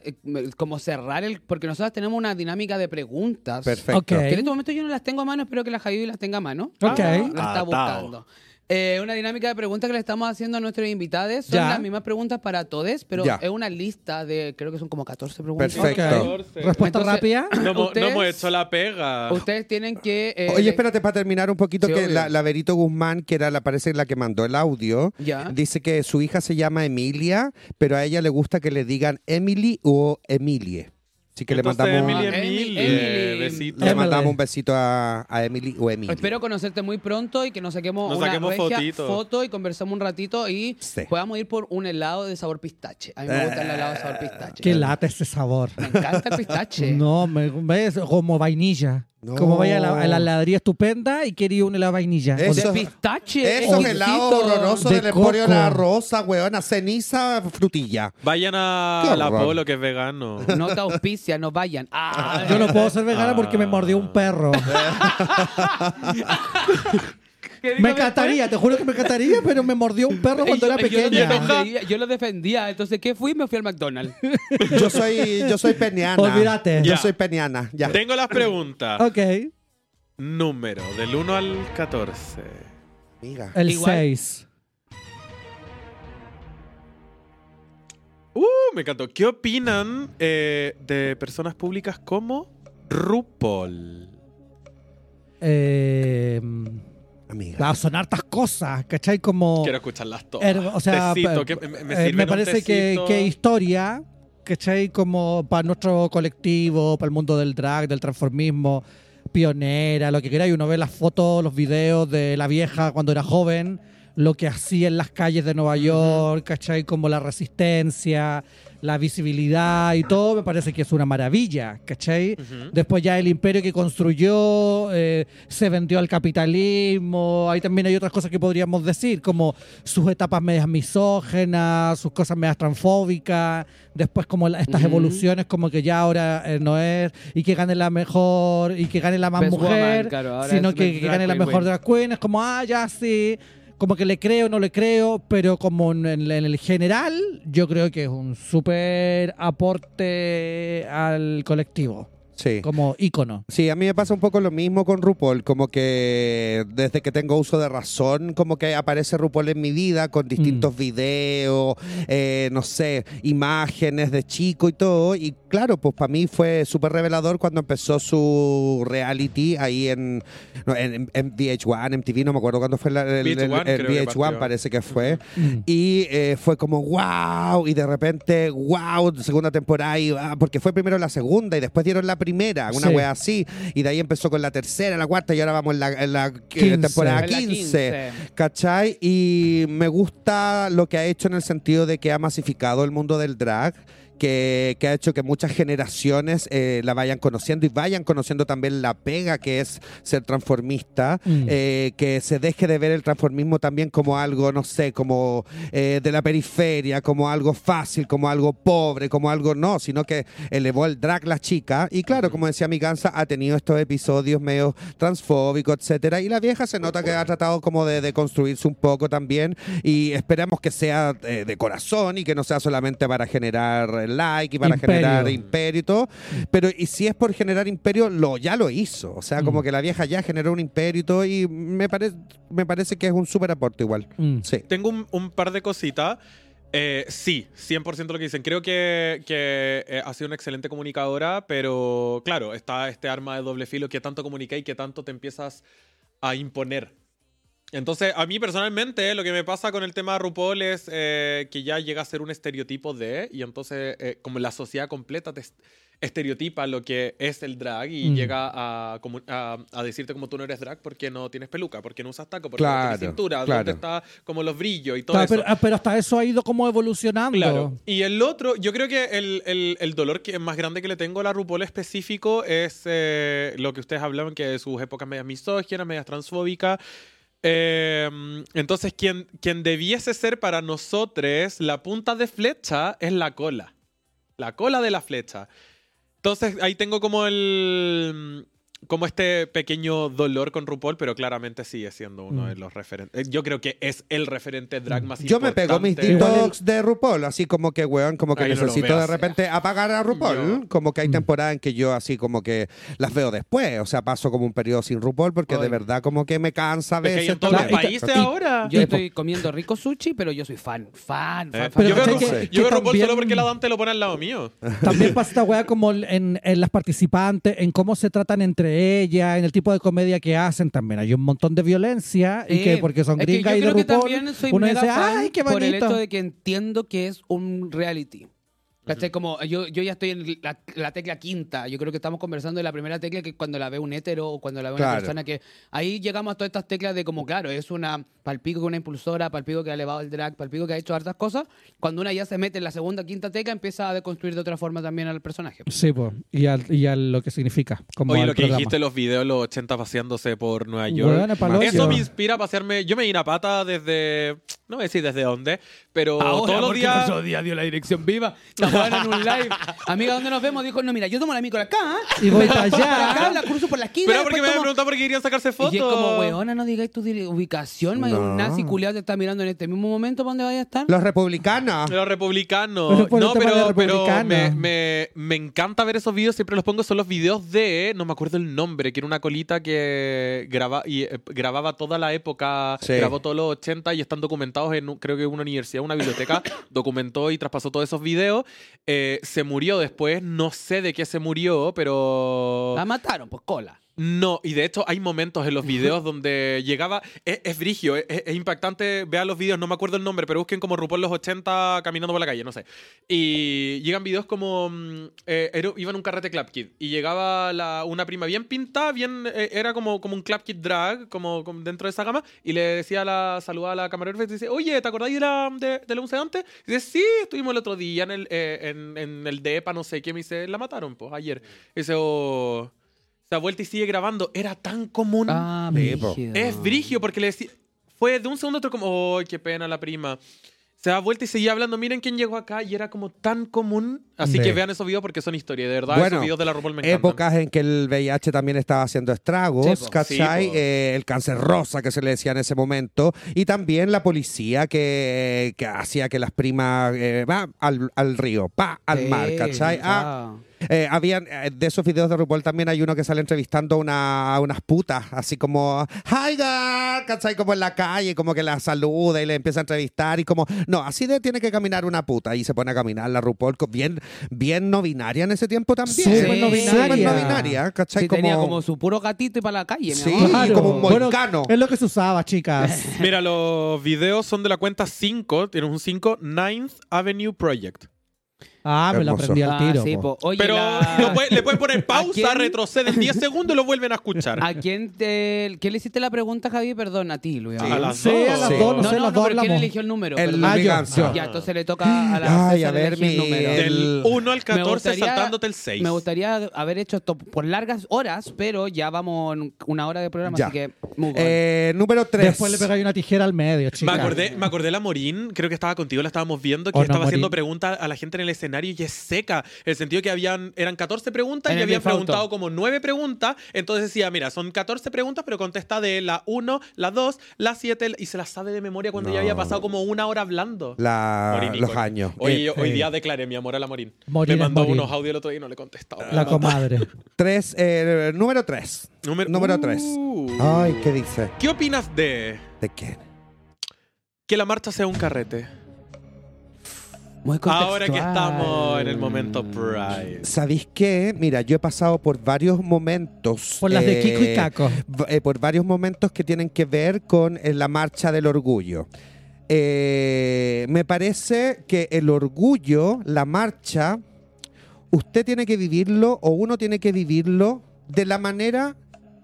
como cerrar el... Porque nosotros tenemos una dinámica de preguntas. Perfecto. Ok. Que en este momento yo no las tengo a mano, espero que la Javi las tenga a mano. Ok. La está buscando. Eh, una dinámica de preguntas que le estamos haciendo a nuestros invitados. Son Ya. las mismas preguntas para todos, pero Ya. es una lista de, creo que son como 14 preguntas. Perfecto. Respuesta Entonces- rápida. (clears throat) No, hemos- no Ustedes- hemos hecho la pega. Ustedes tienen que... eh, Oye, espérate, para terminar un poquito, Sí, que obvio. la, la Verito Guzmán, que era la parece la que mandó el audio, Ya. dice que su hija se llama Emilia, pero a ella le gusta que le digan Emily o Emilie. Así que Entonces, le mandamos, Emily, Emily, Emily, Emily. Besito. le Emily. mandamos un besito a, a Emily o Emilie. Espero conocerte muy pronto y que nos saquemos Nos una saquemos fotito. foto y conversemos un ratito y Sí. podamos ir por un helado de sabor pistache. A mí me gusta el helado de sabor pistache. Qué lata ese sabor. Me encanta el pistache. (laughs) No, me, me- es como vainilla. No. Como vaya a la, a la heladería estupenda y quería un helado de vainilla. Eso- de pistache. Esos helados horrorosos De del Emporio de la coco. Rosa, weona, ceniza, frutilla. Vayan a la. Polo, que es vegano. No te auspicia, no vayan. Ah, Yo no puedo ser vegana porque me mordió un perro. (laughs) (laughs) ¿qué dijo Me después? encantaría, te juro que me encantaría, pero me mordió un perro cuando era y yo lo pequeña. defendía, yo lo defendía. Entonces, ¿qué fui? Me fui al McDonald's. (laughs) Yo soy, yo soy peniana. Olvídate. Yo Ya. soy peniana. Ya. Tengo las preguntas. Ok, Número, del 1 al 14. Amiga. el Igual. 6. Uh, me encantó. ¿Qué opinan eh, de personas públicas como RuPaul? Eh, Amiga. va a sonar estas cosas, ¿cachai? Como... Quiero escucharlas todas. her- o sea, Tecito, que me, me eh, me parece que, que historia, ¿cachai? Como para nuestro colectivo, para el mundo del drag, del transformismo, pionera, lo que queráis. Uno ve las fotos, los videos de la vieja cuando era joven, lo que hacía en las calles de Nueva York, ¿cachai? Como la resistencia, la visibilidad y todo, me parece que es una maravilla, ¿cachai? Ujú. Después ya el imperio que construyó eh, se vendió al capitalismo. Ahí también hay otras cosas que podríamos decir, como sus etapas medias misógenas, sus cosas medias transfóbicas. Después como la- estas evoluciones como que ya ahora eh, no es y que gane la mejor y que gane la más Best mujer, woman, claro, sino que, que gane la mejor win. drag queen. Es como, ah, ya sí. Como que le creo, no le creo, pero como en, el general, yo creo que es un súper aporte al colectivo Sí. como ícono. Sí, a mí me pasa un poco lo mismo con RuPaul, como que desde que tengo uso de razón, como que aparece RuPaul en mi vida con distintos Mm. videos, eh, no sé, imágenes de chico y todo. Y claro, pues para mí fue súper revelador cuando empezó su reality ahí en, no, en, en VH1, MTV, no me acuerdo cuándo fue la- el, el- VH1 el que VH1, partió. parece que fue. Mm. Y eh, fue como, wow, y de repente, wow, segunda temporada, y, ah, porque fue primero la segunda y después dieron la primera, una Sí. wea así, y de ahí empezó con la tercera, la cuarta, y ahora vamos en la, en la, eh, 15. temporada En la 15. ¿Cachai? Y me gusta lo que ha hecho en el sentido de que ha masificado el mundo del drag. Que, que ha hecho que muchas generaciones eh, la vayan conociendo y vayan conociendo también la pega que es ser transformista, Mm. eh, que se deje de ver el transformismo también como algo, no sé, como eh, de la periferia, como algo fácil, como algo pobre, como algo no, sino que elevó el drag la chica. Y claro, como decía mi Gansa, ha tenido estos episodios medio transfóbicos, etcétera. Y la vieja se nota que ha tratado como de, de construirse un poco también. Y esperamos que sea eh, de corazón y que no sea solamente para generar like y para Imperio. generar imperio y todo. Pero y si es por generar imperio, lo ya lo hizo. O sea, como Mm. que la vieja ya generó un imperio y todo. Y me, parece me parece que es un súper aporte igual. Mm. Sí. Tengo un, un par de cositas. Eh, sí, 100% lo que dicen. Creo que, que eh, ha sido una excelente comunicadora, pero claro, está este arma de doble filo que tanto comunica y que tanto te empiezas a imponer. Entonces, a mí personalmente, lo que me pasa con el tema de RuPaul es eh, que ya llega a ser un estereotipo de, y entonces, eh, como la sociedad completa te, estereotipa lo que es el drag y Mm. llega a, como- a, a decirte como tú no eres drag porque no tienes peluca, porque no usas taco, porque no Claro, tienes cintura, claro. dónde está como los brillos y todo Claro, eso. pero, ah, pero hasta eso ha ido como evolucionando. Claro. Y el otro, yo creo que el, el- el dolor que más grande que le tengo a la RuPaul específico es eh, lo que ustedes hablaban, que de sus épocas medias misóginas, medias transfóbicas. Eh, entonces, quien, quien debiese ser para nosotros la punta de flecha es la cola. La cola de la flecha. Entonces, ahí tengo como el. Como este pequeño dolor con RuPaul, pero claramente sigue siendo uno Mm. de los referentes. Yo creo que es el referente drag más Yo me pego mis importante. Detox de RuPaul, así como que, weón, como que Ay, no necesito de repente apagar a RuPaul. Yo- Como que hay Mm. temporadas en que yo así como que las veo después. O sea, paso como un periodo sin RuPaul porque de Ay. verdad como que me cansa hay veces. en todos los países y- ahora. Yo estoy comiendo rico sushi, pero yo soy fan, fan, fan, Eh, fan. Pero yo veo, ¿cachai Ru- que- yo veo RuPaul también- solo porque la Dante lo pone al lado mío. (laughs) También pasa esta weá como en, en las participantes, en cómo se tratan entre ellas, en el tipo de comedia que hacen también. Hay un montón de violencia y que porque son es que gringas y de RuPaul, también soy uno dice, ¡ay, qué por el bonito! hecho de que entiendo que es un reality. ¿Cachai? Como yo, yo ya estoy en la, la tecla quinta. Yo creo que estamos conversando de la primera tecla que cuando la ve un hétero o cuando la ve una persona que. Ahí llegamos a todas estas teclas de como, claro, es una palpico que una impulsora, palpico que ha elevado el drag, palpico que ha hecho hartas cosas. Cuando una ya se mete en la segunda, quinta tecla, empieza a deconstruir de otra forma también al personaje. Sí, po, y, al, y a lo que significa. Como Oye, lo que programa. dijiste, los videos de los 80 paseándose por Nueva York. Eso me inspira a pasearme. Yo me di una pata desde. No voy a decir desde dónde, pero Ahora, todos los días. día dio la dirección viva. (laughs) weona en un live. Amiga, ¿dónde nos vemos? Dijo, no, mira, yo tomo la micro acá. Y voy para allá. acá, la cruzo por la esquina. Pero porque me habían tomo- preguntado por qué querían sacarse fotos. Y es como, weona, no digáis tu ubicación. No. Un nazi culiado te está mirando en este mismo momento para dónde vaya a estar. Los republicanos. Los republicanos. No, pero, pero me, me- me encanta ver esos videos. Siempre los pongo. Son los videos de. No me acuerdo el nombre. Que era una colita que graba, y, eh, grababa toda la época. Sí. Grabó todos los 80 y están documentados en, creo que una universidad, una biblioteca. (coughs) documentó y traspasó todos esos videos. Eh, se murió después. No sé de qué se murió, pero. La mataron, pues cola. No, y de hecho hay momentos en los videos donde llegaba. Es, es brigio, es, es impactante. Vean los videos, no me acuerdo el nombre, pero busquen como RuPaul los 80 caminando por la calle, no sé. Y llegan videos como. mm, eh, era- un carrete Clap Kid y llegaba la- una prima bien pintada, bien. eh, era como, como un Clap Kid drag, como, como dentro de esa gama, y le decía a la. saludaba a la camarógrafa y dice: Oye, ¿te acordáis de la, de, de la antes? Y dice: Sí, estuvimos el otro día en el, eh, en, en el DEPA, no sé qué. Me dice: La mataron, pues, ayer. Y dice: Oh. Se da vuelta y sigue grabando. Era tan común. Ah, brígido. Es brigio porque le decía. Fue de un segundo a otro como, ¡ay, qué pena la prima! Se da vuelta y seguía hablando. Miren quién llegó acá y era como tan común. Así Sí. que vean esos videos porque son historia. De verdad, Bueno, esos videos de la RuPaul me encantan. Épocas en que el VIH también estaba haciendo estragos, Sí. ¿cachai? Sí. Eh, el cáncer rosa que se le decía en ese momento. Y también la policía que, que hacía que las primas eh, va al, al río, pa, al Sí, mar, ¿cachai? Ah, ah. Eh, habían, eh, de esos videos de RuPaul también hay uno que sale entrevistando a una, unas putas, así como, hi girl, ¿cachai? Como en la calle, como que la saluda y le empieza a entrevistar y como, no, así de tiene que caminar una puta y se pone a caminar la RuPaul, bien, bien no binaria en ese tiempo también. Súper no binaria. Súper no binaria, ¿cachai? Sí, tenía como su puro gatito y para la calle, Sí. (laughs) como un Bueno, moicano. es lo que se usaba, chicas. (laughs) Mira, los videos son de la cuenta 5. Tienes un 5, Ninth Avenue Project. Ah, me lo Hermoso. aprendí al Ah, tiro. sí, po. po. Oye, Pero la- lo puede- le pueden poner (laughs) pausa, quién? retroceden 10 segundos y lo vuelven a escuchar. ¿A quién, te, ¿quién le hiciste la pregunta, Javi? Perdón, a ti, Luis. Sí. A las Sí, a las Sí. dos, no, no, sé, no, las no, dos pero ¿quién hablamos. eligió el número? El- Perdón. Ah. Ya, entonces le toca a la Ay, César a ver, elegir mi- número. el- Del 1 al 14 gustaría- saltándote el 6. Me gustaría haber hecho esto por largas horas, pero ya vamos en una hora de programa, Ya. así que muy bueno. Eh, número 3. Después le pegáis una tijera al medio, Me chicas. acordé, me acordé de la Morín, creo que estaba contigo, la estábamos viendo, que ¿O no, estaba haciendo Morín? preguntas a la gente en el escenario y es seca. En el sentido que habían, eran 14 preguntas En y habían default. preguntado como 9 preguntas. Entonces decía, mira, son 14 preguntas, pero contesta de la 1, la 2, la 7 y se las sabe de memoria cuando ya No. había pasado como una hora hablando. La, los años. Hoy, Eh, hoy eh. día declaré mi amor a la Morín. Morín Me mandó morir. unos audios el otro día y no le he contestado. La comadre. (laughs) Tres, eh, número 3. Número, Número 3. Uh. Ay, ¿qué dice? ¿Qué opinas de ¿De qué? que la marcha sea un carrete? Muy Ahora que estamos en el momento Pride. ¿Sabéis qué? Mira, yo he pasado por varios momentos. Por las de eh, Kiko y Caco. eh, por varios momentos que tienen que ver con eh, la marcha del orgullo. Eh, me parece que el orgullo, la marcha, usted tiene que vivirlo o uno tiene que vivirlo de la manera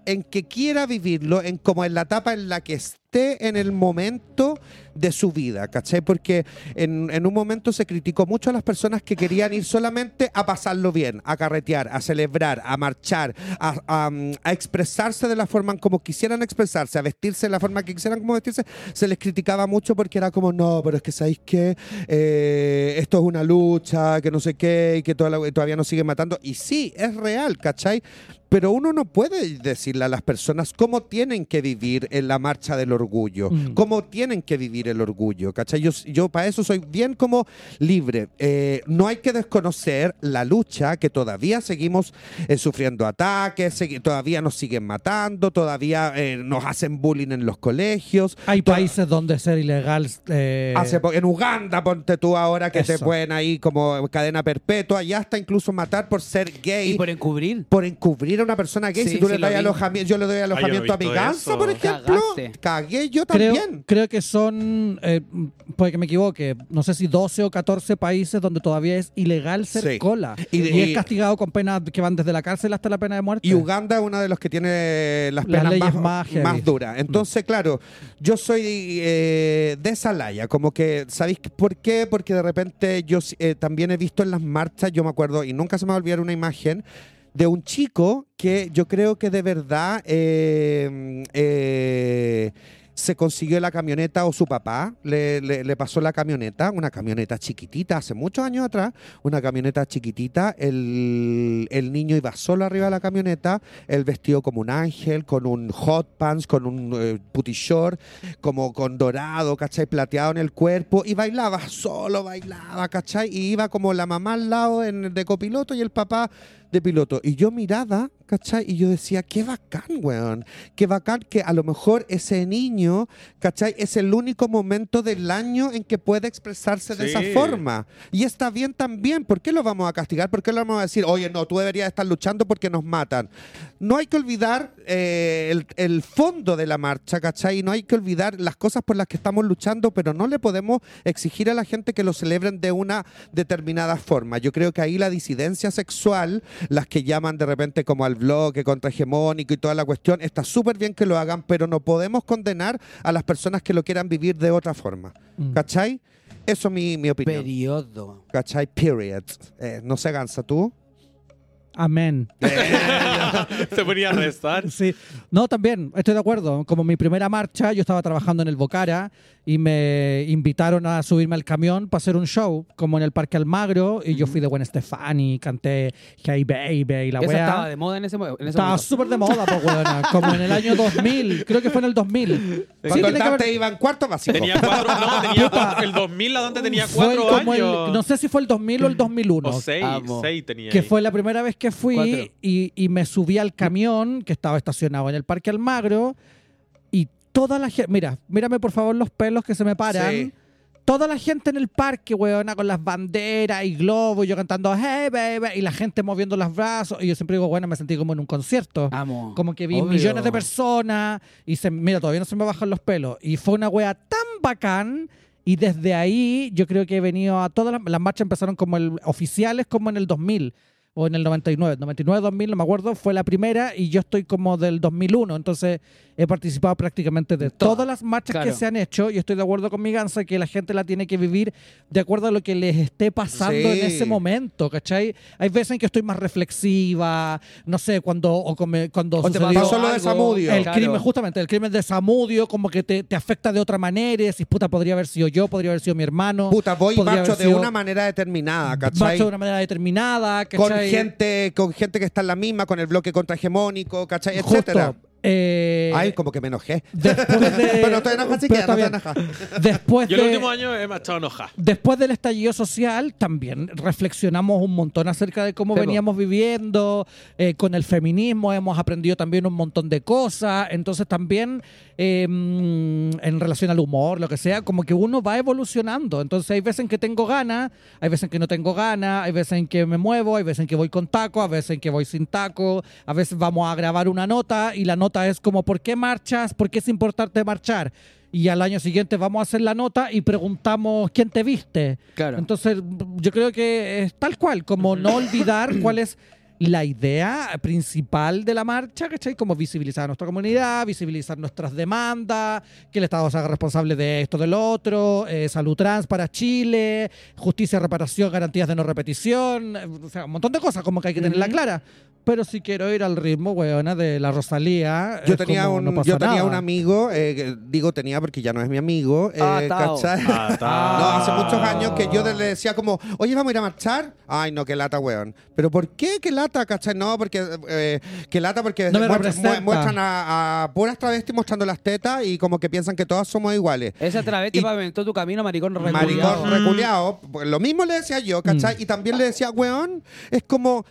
en que quiera vivirlo, en como en la etapa en la que esté en el momento de su vida, ¿cachai? Porque en, en un momento se criticó mucho a las personas que querían ir solamente a pasarlo bien, a carretear, a celebrar, a marchar, a, a, a expresarse de la forma en como quisieran expresarse, a vestirse de la forma que quisieran como vestirse, se les criticaba mucho porque era como, no, pero es que sabéis que eh, esto es una lucha, que no sé qué, y que toda la- todavía nos siguen matando. Y sí, es real, ¿cachai? Pero uno no puede decirle a las personas cómo tienen que vivir en la marcha del orgullo, Mm. cómo tienen que vivir el orgullo, ¿cachai? Yo, yo para eso soy bien como libre. Eh, no hay que desconocer la lucha que todavía seguimos eh, sufriendo ataques, segui- todavía nos siguen matando, todavía eh, nos hacen bullying en los colegios. Hay países donde ser ilegal. eh, Hace en Uganda, ponte tú ahora que te Eso. pueden ahí como cadena perpetua, y hasta incluso matar por ser gay. Y por encubrir. por encubrir a una persona gay, Sí, si tú sí le das alojamiento, yo le doy alojamiento a mi visto gansa, eso. por ejemplo. Cagaste. Cagué yo creo, también. creo que son, eh, puede que me equivoque, no sé si 12 o 14 países donde todavía es ilegal ser Sí. cola. Y es castigado con penas que van desde la cárcel hasta la pena de muerte. Y Uganda es uno de los que tiene las Las penas leyes más, más heavy. más duras. Entonces, claro, yo soy eh, de esa laya. Como que, ¿sabéis por qué? Porque de repente yo eh, también he visto en las marchas, yo me acuerdo, y nunca se me va a olvidar una imagen de un chico que yo creo que de verdad eh, se consiguió la camioneta o su papá le, le- pasó la camioneta, una camioneta chiquitita, hace muchos años atrás, una camioneta chiquitita, el, el niño iba solo arriba de la camioneta, él vestido como un ángel, con un hot pants, con un eh, putty short, como con dorado, ¿cachai? Plateado en el cuerpo, y bailaba, solo bailaba, ¿cachai? Y iba como la mamá al lado en, de copiloto y el papá de piloto. Y yo miraba, ¿cachai? Y yo decía, qué bacán, weón. Qué bacán que a lo mejor ese niño, ¿cachai? Es el único momento del año en que puede expresarse de esa forma. Y está bien también. ¿Por qué lo vamos a castigar? ¿Por qué lo vamos a decir, oye, no, tú deberías estar luchando porque nos matan? No hay que olvidar eh, el, el fondo de la marcha, ¿cachai? No hay que olvidar las cosas por las que estamos luchando, pero no le podemos exigir a la gente que lo celebren de una determinada forma. Yo creo que ahí la disidencia sexual, las que llaman de repente como al bloque contrahegemónico y toda la cuestión, está súper bien que lo hagan, pero no podemos condenar a las personas que lo quieran vivir de otra forma. Mm. ¿Cachai? Eso es mi, mi opinión. Periodo. ¿Cachai? Period. Eh, no se gansa tú. Amén. (laughs) Se ponía a rezar. Sí, no, también, estoy de acuerdo. Como mi primera marcha, yo estaba trabajando en el Bocara y me invitaron a subirme al camión para hacer un show, como en el Parque Almagro, y yo fui de Gwen Stefani, canté Hey Baby y la weá. estaba de moda en ese, en ese Estaba momento. súper de moda, pues, weona. Como en el año 2000. Creo que fue en el 2000. Sí, Cuando tiene el Dante haber- iba en cuarto básico. Tenía cuatro, no, tenía cuatro, el 2000 la Dante tenía fue cuatro como el- años. no sé si fue el 2000 o el 2001. o seis, seis tenía. que ahí. fue la primera vez que fui y, y me subí al camión que estaba estacionado en el Parque Almagro y toda la gente, mira, mírame por favor los pelos que se me paran. Sí. Toda la gente en el parque, weona, con las banderas y globos, y yo cantando Hey baby, y la gente moviendo los brazos. Y yo siempre digo, bueno, me sentí como en un concierto. Amo. Como que vi Obvio. millones de personas y se, mira, todavía no se me bajan los pelos. Y fue una wea tan bacán. Y desde ahí yo creo que he venido a todas las, las marchas empezaron como el, oficiales como en el 2000 o en el 99. 99, 2000, no me acuerdo, fue la primera y yo estoy como del 2001. Entonces he participado prácticamente de Todas. todas las marchas que se han hecho y estoy de acuerdo con mi gansa que la gente la tiene que vivir de acuerdo a lo que les esté pasando Sí. en ese momento, ¿cachai? Hay veces en que estoy más reflexiva, no sé, cuando, o come- cuando O te sucedió pasó lo de. Samudio. el Claro. crimen, justamente, el crimen de Samudio, como que te, te afecta de otra manera. y decís, puta, podría haber sido yo, podría haber sido mi hermano. Puta, voy y podría marcho haber de una manera determinada, ¿cachai? de una manera determinada, Con ¿cachai? Gente, con gente que está en la misma, con el bloque contrahegemónico, ¿cachai? Justo, Etcétera. Eh, Ay, como que me enojé. después de, (laughs) Pero estoy enojado, así pero que no estoy enojado. Después Yo el de- último año he marchado enojada. Después del estallido social, también reflexionamos un montón acerca de cómo Sí, veníamos viviendo, eh, con el feminismo hemos aprendido también un montón de cosas, entonces también eh, en relación al humor, lo que sea, como que uno va evolucionando, entonces hay veces en que tengo ganas, hay veces en que no tengo ganas, hay veces en que me muevo, hay veces en que voy con taco, a veces en que voy sin taco, a veces vamos a grabar una nota y la nota es como, ¿por qué marchas? ¿Por qué es importante marchar? y al año siguiente vamos a hacer la nota y preguntamos quién te viste. Claro. Entonces, yo creo que es tal cual, como no olvidar cuál es la idea principal de la marcha, ¿cachai? Como visibilizar a nuestra comunidad, visibilizar nuestras demandas, que el Estado se haga responsable de esto, del otro, eh, salud trans para Chile, justicia, reparación, garantías de no repetición, eh, o sea, un montón de cosas como que hay que tenerla clara. Pero si quiero ir al ritmo, weona, de la Rosalía. Yo tenía, como, un, no yo tenía nada. un amigo, eh, digo tenía porque ya no es mi amigo, eh, Ah, Tao. ¿cachai? Ah. (laughs) No, hace muchos años que yo le decía como, oye, vamos a ir a marchar. Ay, no, qué lata, weón. ¿Pero por qué qué lata, cachai? No, porque, eh, qué lata porque No muestran, representa. mu- muestran a, a puras travestis mostrando las tetas y como que piensan que todas somos iguales. Esa travesti Y- pavimentó tu camino, maricón reculiao. Maricón reculeado. Pues Lo mismo le decía yo, ¿cachai? Mm. Y también le decía, weón, es como.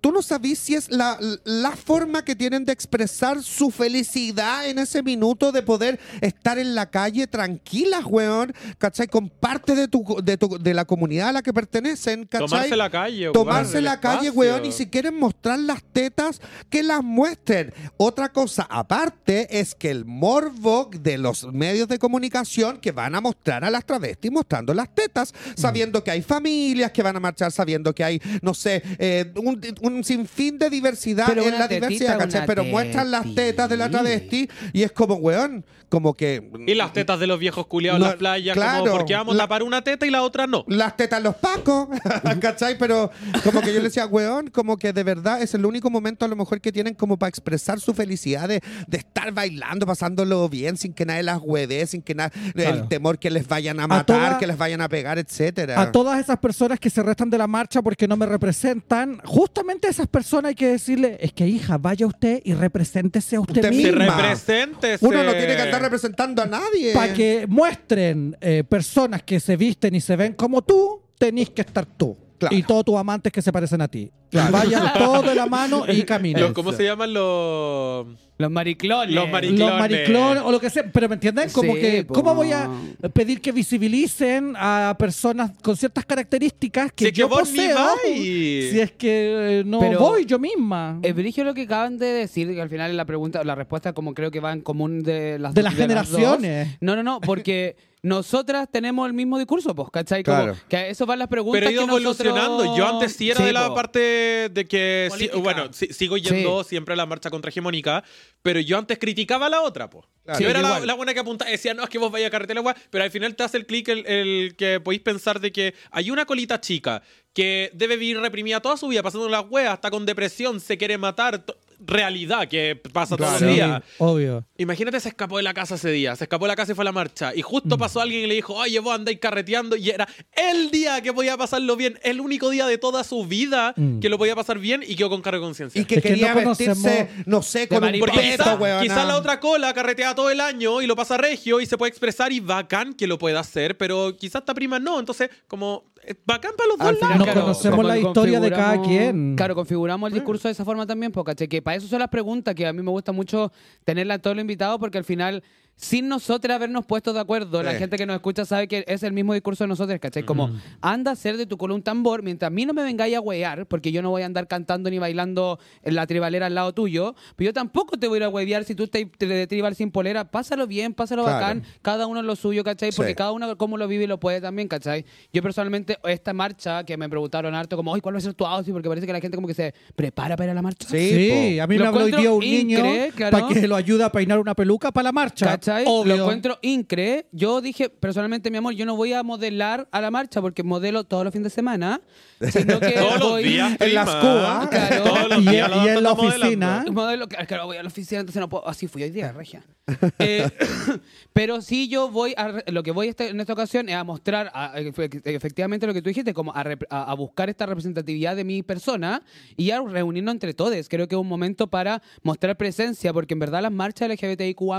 Tú no sabís si es la, la forma que tienen de expresar su felicidad en ese minuto de poder estar en la calle tranquilas, weón, ¿cachai? Con parte de, tu, de, tu- de la comunidad a la que pertenecen, ¿cachai? Tomarse la calle. Tomarse ocupar el la calle, weón, y si quieren mostrar las tetas, que las muestren. Otra cosa aparte es que el morbo de los medios de comunicación que van a mostrar a las travestis mostrando las tetas, sabiendo que hay familias que van a marchar, sabiendo que hay, no sé, eh, un, un sinfín de diversidad Pero en la tetita, diversidad, ¿cachai? Pero muestran las tetas de la travesti y es como, weón, como que... Y las tetas de los viejos culiados No, en las playas, claro, como porque vamos a la- tapar una teta y la otra no. las tetas los pacos, (laughs) ¿cachai? Pero como que yo le decía, weón, como que de verdad es el único momento a lo mejor que tienen como para expresar su felicidad de, de estar bailando, pasándolo bien, sin que nadie las hueve, sin que nada, Claro. el temor que les vayan a matar, toda- que les vayan a pegar, etcétera. A todas esas personas que se restan de la marcha porque no me representan, justamente a esas personas hay que decirle, es que hija, vaya usted y represéntese a usted, Usted misma. represente. Uno no tiene que andar representando a nadie. Para que muestren eh, personas que se visten y se ven como tú, tenés que estar tú. Claro. Y todos tus amantes que se parecen a ti. Vayan todos de la mano y caminen. Los- ¿Cómo se llaman los...? Los mariclones. Los mariclones. Los mariclones o lo que sea, pero ¿me entienden? Como Sí, que, po. ¿cómo voy a pedir que visibilicen a personas con ciertas características que Si es que yo vos ni poseo? vais. Si es que eh, no Pero- voy yo misma. Es brigio lo que acaban de decir, que al final la pregunta, la respuesta como creo que va en común de las De las dos. generaciones. No, no, no, porque (laughs) nosotras tenemos el mismo discurso, pues, ¿cachai? Como Claro. que a eso van las preguntas Pero ha ido que nosotros- evolucionando. Yo antes sí era de la po. parte de que... bueno, sí- sigo yendo siempre a la marcha contra hegemónica, pero yo antes criticaba a la otra, pues. Claro. yo era la, buena que apuntaba, decía, no, es que vos vayas a carretera, weá", pero al final te hace el clic el, el que podéis pensar de que hay una colita chica que debe vivir reprimida toda su vida, pasando las weas, está con depresión, se quiere matar. Realidad que pasa todos Sí, los días. obvio. Imagínate, se escapó de la casa ese día. Se escapó de la casa y fue a la marcha. Y justo pasó alguien y le dijo, oye, vos andáis carreteando. Y era el día que podía pasarlo bien. El único día de toda su vida Mm. que lo podía pasar bien y quedó con cargo de conciencia. y que Es que quería no conocemos- vestirse, no sé, con un. Porque peto, quizá, quizá la otra cola carretea todo el año y lo pasa regio y se puede expresar y bacán que lo pueda hacer, pero quizás esta prima no. Entonces, como, bacán para los Al dos final, lados. No claro, conocemos como la historia de cada configuramos- quien. Claro, configuramos el discurso de esa forma también, porque que para eso son las preguntas que a mí me gusta mucho tenerla a todos los invitados, porque al final, sin nosotros habernos puesto de acuerdo, la gente que nos escucha sabe que es el mismo discurso de nosotros, ¿cachai? Como, anda a hacer de tu culo un tambor, mientras a mí no me vengáis a huear, porque yo no voy a andar cantando ni bailando en la tribalera al lado tuyo, pero yo tampoco te voy a ir a huevear si tú estás de tribal sin polera, pásalo bien, pásalo Claro. bacán, cada uno lo suyo, ¿cachai? Porque Sí. cada uno como lo vive y lo puede también, ¿cachai? Yo personalmente, esta marcha que me preguntaron harto, como, ay, ¿cuál va a ser tu outfit? Porque parece que la gente como que se prepara para ir a la marcha. Sí, Sí, a mí Lo me habló hoy día un niño claro. para que lo ayude a peinar una peluca para la marcha. ¿Cachai? Obvio. Lo encuentro incre. Yo dije, personalmente, mi amor, yo no voy a modelar a la marcha porque modelo todos los fines de semana, sino que (laughs) Todos los voy- días. En las cubas. Claro. Todos los Y- días y en la oficina. Modelo, claro, voy a la oficina, entonces no puedo. Así fui hoy día, regia. Eh, (coughs) pero sí, yo voy a. Lo que voy este- en esta ocasión es a mostrar a- efe- efectivamente lo que tú dijiste, como a, rep- a- a buscar esta representatividad de mi persona y a reunirnos entre todos. Creo que es un momento para mostrar presencia, porque en verdad las marchas LGBTIQA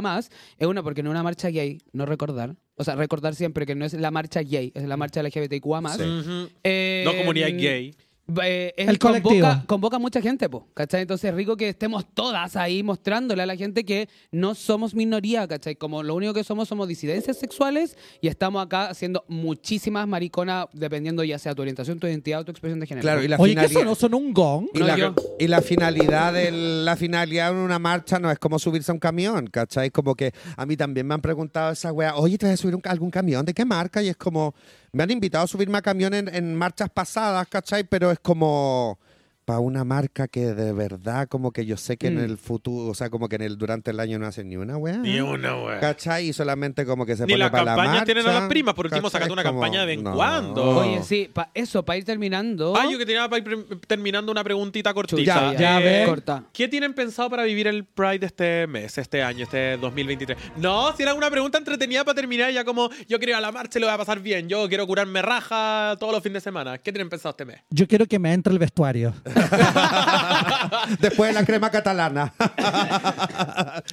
es una, porque no es una marcha gay, no recordar. O sea, recordar siempre que no es la marcha gay, es la marcha LGBTIQA Sí. Ujú. Eh, No comunidad gay. Eh, es- El colectivo. convoca, convoca mucha gente, po, ¿cachai? Entonces es rico que estemos todas ahí mostrándole a la gente que no somos minoría, ¿cachai? Como lo único que somos somos disidencias sexuales y estamos acá haciendo muchísimas mariconas dependiendo ya sea tu orientación, tu identidad o tu expresión de género. Claro, y la Oye, ¿qué finalidad- sonó? ¿Sonó un gong? Y, No, la, yo- y la finalidad de la finalidad de una marcha no es como subirse a un camión, ¿cachai? Como que a mí también me han preguntado esa wea, oye, ¿te vas a subir un- algún camión? ¿De qué marca? Y es como, me han invitado a subirme a camión en, en marchas pasadas, ¿cachai? Pero es como para una marca que de verdad como que yo sé que en Mm. el futuro, o sea, como que en el durante el año no hacen ni una wea. Ni una, wea. ¿Cachai? Y solamente como que se Ni pone las para la campañas marcha. tienen a las primas, por último, sacate una Como, campaña de vez en no. cuando. Oye, sí, pa- eso, para ir terminando. Ah, yo que tenía para ir terminando una preguntita cortita. Ya, ya, Eh, ve. Corta. ¿Qué tienen pensado para vivir el Pride este mes, este año, este 2023? No, si era una pregunta entretenida para terminar, ya como yo quiero ir a la marcha y lo voy a pasar bien. Yo quiero curarme raja todos los fines de semana. ¿Qué tienen pensado este mes? Yo quiero que me entre el vestuario. (laughs) Después de la crema catalana.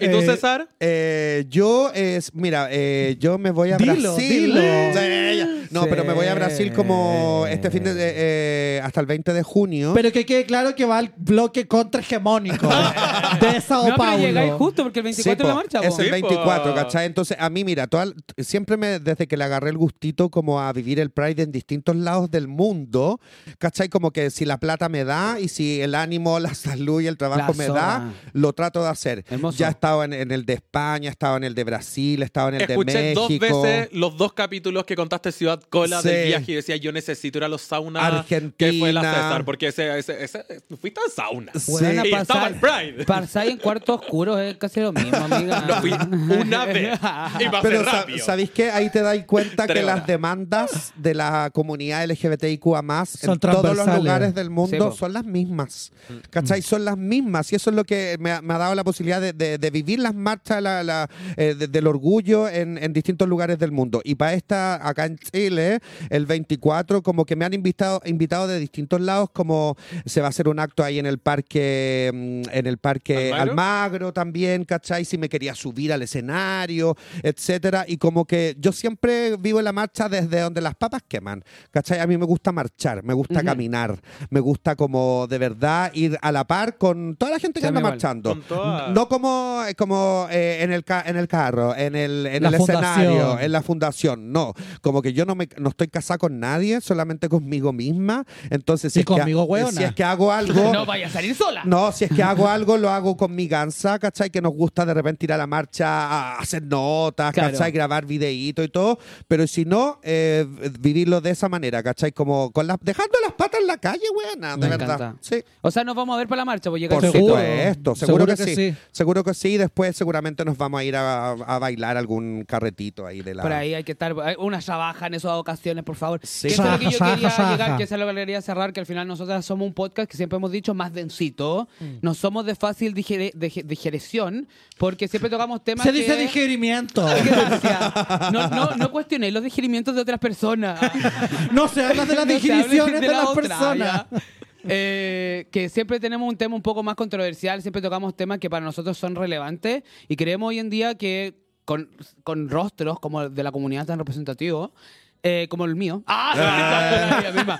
¿Y tú, Eh, César? Eh, yo es, mira, eh, yo me voy a Dilo, Brasil. dilo. Sí. No, Sí. pero me voy a Brasil como este fin de eh, hasta el 20 de junio. Pero que quede claro que va al bloque contrahegemónico de (laughs) Sao no, pero Paulo. llegáis justo porque el 24 Sí, es la po, marcha, es po. el Sí, 24, po. ¿cachai? Entonces, a mí, mira, toda- siempre me, desde que le agarré el gustito como a vivir el Pride en distintos lados del mundo, ¿cachai? Como que si la plata me da y si el ánimo, (laughs) la salud y el trabajo La me da, lo trato de hacer. Hermoso. Ya he estado en, en el de España, he estado en el de Brasil, he estado en el Escuché de dos México. veces los dos capítulos que contaste Ciudad Cola Sí. del viaje y decía yo necesito ir a los saunas. Argentina. Que fue la César, porque ese, ese, ese- fuiste al sauna. Sí. Y estaba el pasar- Pride. Pasar en cuarto oscuro es casi lo mismo, amiga. (laughs) No fui una vez. Pero sa- rápido. ¿sabéis qué? Ahí te das cuenta que las demandas de la comunidad LGBTIQA Son en todos los lugares del mundo son las mismas. ¿Cachai? Son las mismas. Y eso es lo que me ha, me ha dado la posibilidad de, de- de vivir las marchas la- la, eh, de- del orgullo en, en distintos lugares del mundo. Y para esta, acá en Chile, el 24, como que me han invitado, invitado de distintos lados, como se va a hacer un acto ahí en el parque, mm, en el parque ¿Almagro? Almagro también, ¿cachai? Si me quería subir al escenario, etcétera. Y como que yo siempre vivo en la marcha desde donde las papas queman, ¿cachai? A mí me gusta marchar, me gusta caminar, me gusta como de verdad ir a la par con toda la gente que anda igual. marchando. Toda- No como, eh, como eh, en, el ca- en el carro, en el, en el escenario, en la fundación, no. Como que yo no, me, no estoy casada con nadie, solamente conmigo misma. Entonces, si, es, que, conmigo, hueona. si es que hago (laughs) algo... No vaya a salir sola. No, si es que hago algo, lo hago con mi gansa, ¿cachai? Que nos gusta de repente ir a la marcha a hacer notas, Claro. ¿cachai? Grabar videitos y todo. Pero si no, eh, vivirlo de esa manera, ¿cachai? Como con las, dejando las patas en la calle, buena, de verdad. Sí. O sea, nos vamos a ver para la marcha, pues llegar Por Seguro. supuesto, seguro, Seguro que, que sí. sí. Seguro que sí. Después seguramente nos vamos a ir a, a bailar algún carretito ahí de la... Por ahí hay que estar, una trabaja en esas ocasiones, por favor. Sí. Que eso es lo que yo Saja, quería saja, llegar, saja. que eso es lo que quería cerrar, que al final nosotras somos un podcast que siempre hemos dicho más densito. Mm. No somos de fácil digere- dige- digerición, porque siempre tocamos temas Se que... dice digerimiento. Gracias. No, no, no cuestionéis los digerimientos de otras personas. No se habla de las (laughs) No digericiones de, la las otra, personas. Eh, que siempre tenemos un tema un poco más controversial, siempre tocamos temas que para nosotros son relevantes y creemos hoy en día que con, con rostros como de la comunidad tan representativo, eh, como el mío, ¡Ah! (laughs) la misma.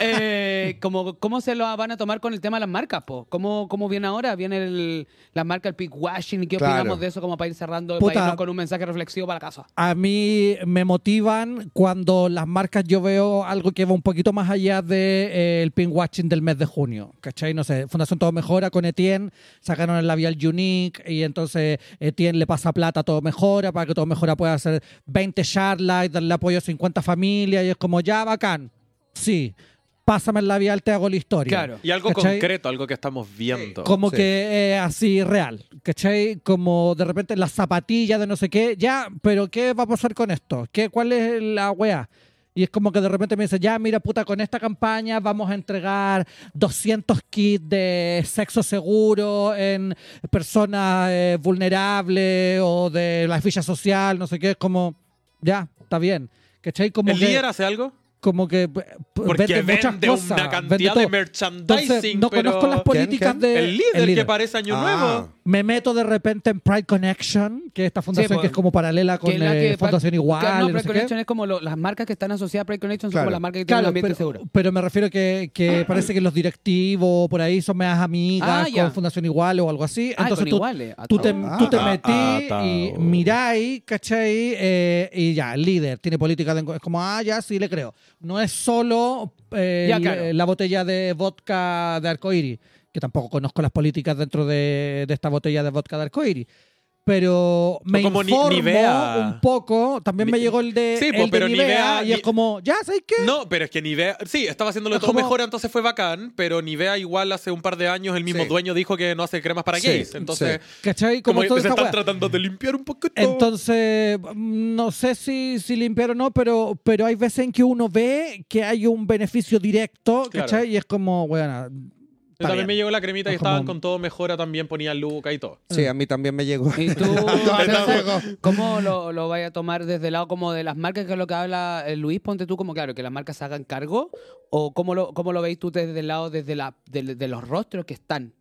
Eh, como, ¿cómo se lo van a tomar con el tema de las marcas? Po? ¿Cómo, ¿Cómo viene ahora? Viene el, la marca, el peak washing, ¿y qué Claro. opinamos de eso como para ir cerrando, Puta. para irnos con un mensaje reflexivo para la casa? A mí me motivan cuando las marcas yo veo algo que va un poquito más allá del de, eh, el pin watching del mes de junio. ¿Cachai? No sé, Fundación Todo Mejora con Etienne sacaron el labial Unique y entonces Etienne le pasa plata a Todo Mejora para que Todo Mejora pueda hacer 20 charlas y darle apoyo a 50 familias y es como ya bacán. Sí, pásame el labial, te hago la historia. Claro. Y algo ¿Cachai? concreto, algo que estamos viendo. Como Sí. que eh, así real, ¿cachai? Como de repente las zapatillas de no sé qué, ya, pero ¿qué va a pasar con esto? ¿Qué, ¿Cuál es la wea? Y es como que de repente me dice, ya, mira, puta, con esta campaña vamos a entregar 200 kits de sexo seguro en personas eh, vulnerables o de la ficha social, no sé qué, es como, ya, está bien. ¿Cachai? Como ¿El que, líder hace algo? como que eh, Porque vende muchas cosas, una vende cantidad de merchandising, Entonces, no pero... conozco las políticas ¿Quién? de... El líder, que parece Año Ah. Nuevo. Me meto de repente en Pride Connection, que es esta fundación pues, que es como paralela con la eh, Fundación Igual. que no, y no Pride sé qué. Connection es como lo- las marcas que están asociadas a Pride Connection son Claro. como las marcas que tienen un Claro, ambiente pero, seguro. pero me refiero que, que parece que los directivos por ahí son más amigas Ah, ya. con Fundación Igual o algo así. Ah, Entonces con tú. Ah, tú te, Ah. tú te Ah, metí ah, y tao. miráis, ¿cachai? Eh, y ya, el líder, tiene política de... Es como, ah, ya, sí, le creo. No es solo eh, Ya, claro. la botella de vodka de arcoíris, que tampoco conozco las políticas dentro de, de esta botella de vodka de arcoíris. Pero me como Ni- informo Nivea. un poco. También me llegó el de, Sí, el po, de pero Nivea, Nivea- y es como, ya, ¿sabes qué? No, pero es que Nivea, sí, estaba haciéndolo Es todo como- mejor, entonces fue bacán, pero Nivea igual hace un par de años el mismo Sí. dueño dijo que no hace cremas para Sí, gays, entonces ¿Cachai? como, Como, se están tratando de limpiar un poquito. Entonces, no sé si, si limpiar o no, pero, pero hay veces en que uno ve que hay un beneficio directo, Claro. ¿cachai? Y es como, bueno, Yo también me llegó la cremita como- estaban con todo mejora, también ponía Luca y todo. Sí, a mí también me llegó. ¿Y tú, (laughs) cómo lo, lo vaya a tomar desde el lado como de las marcas, que es lo que habla eh, Luis? Ponte tú como, claro, que las marcas se hagan cargo. ¿O cómo lo, cómo lo veis tú desde el lado, desde la, de, de los rostros que están?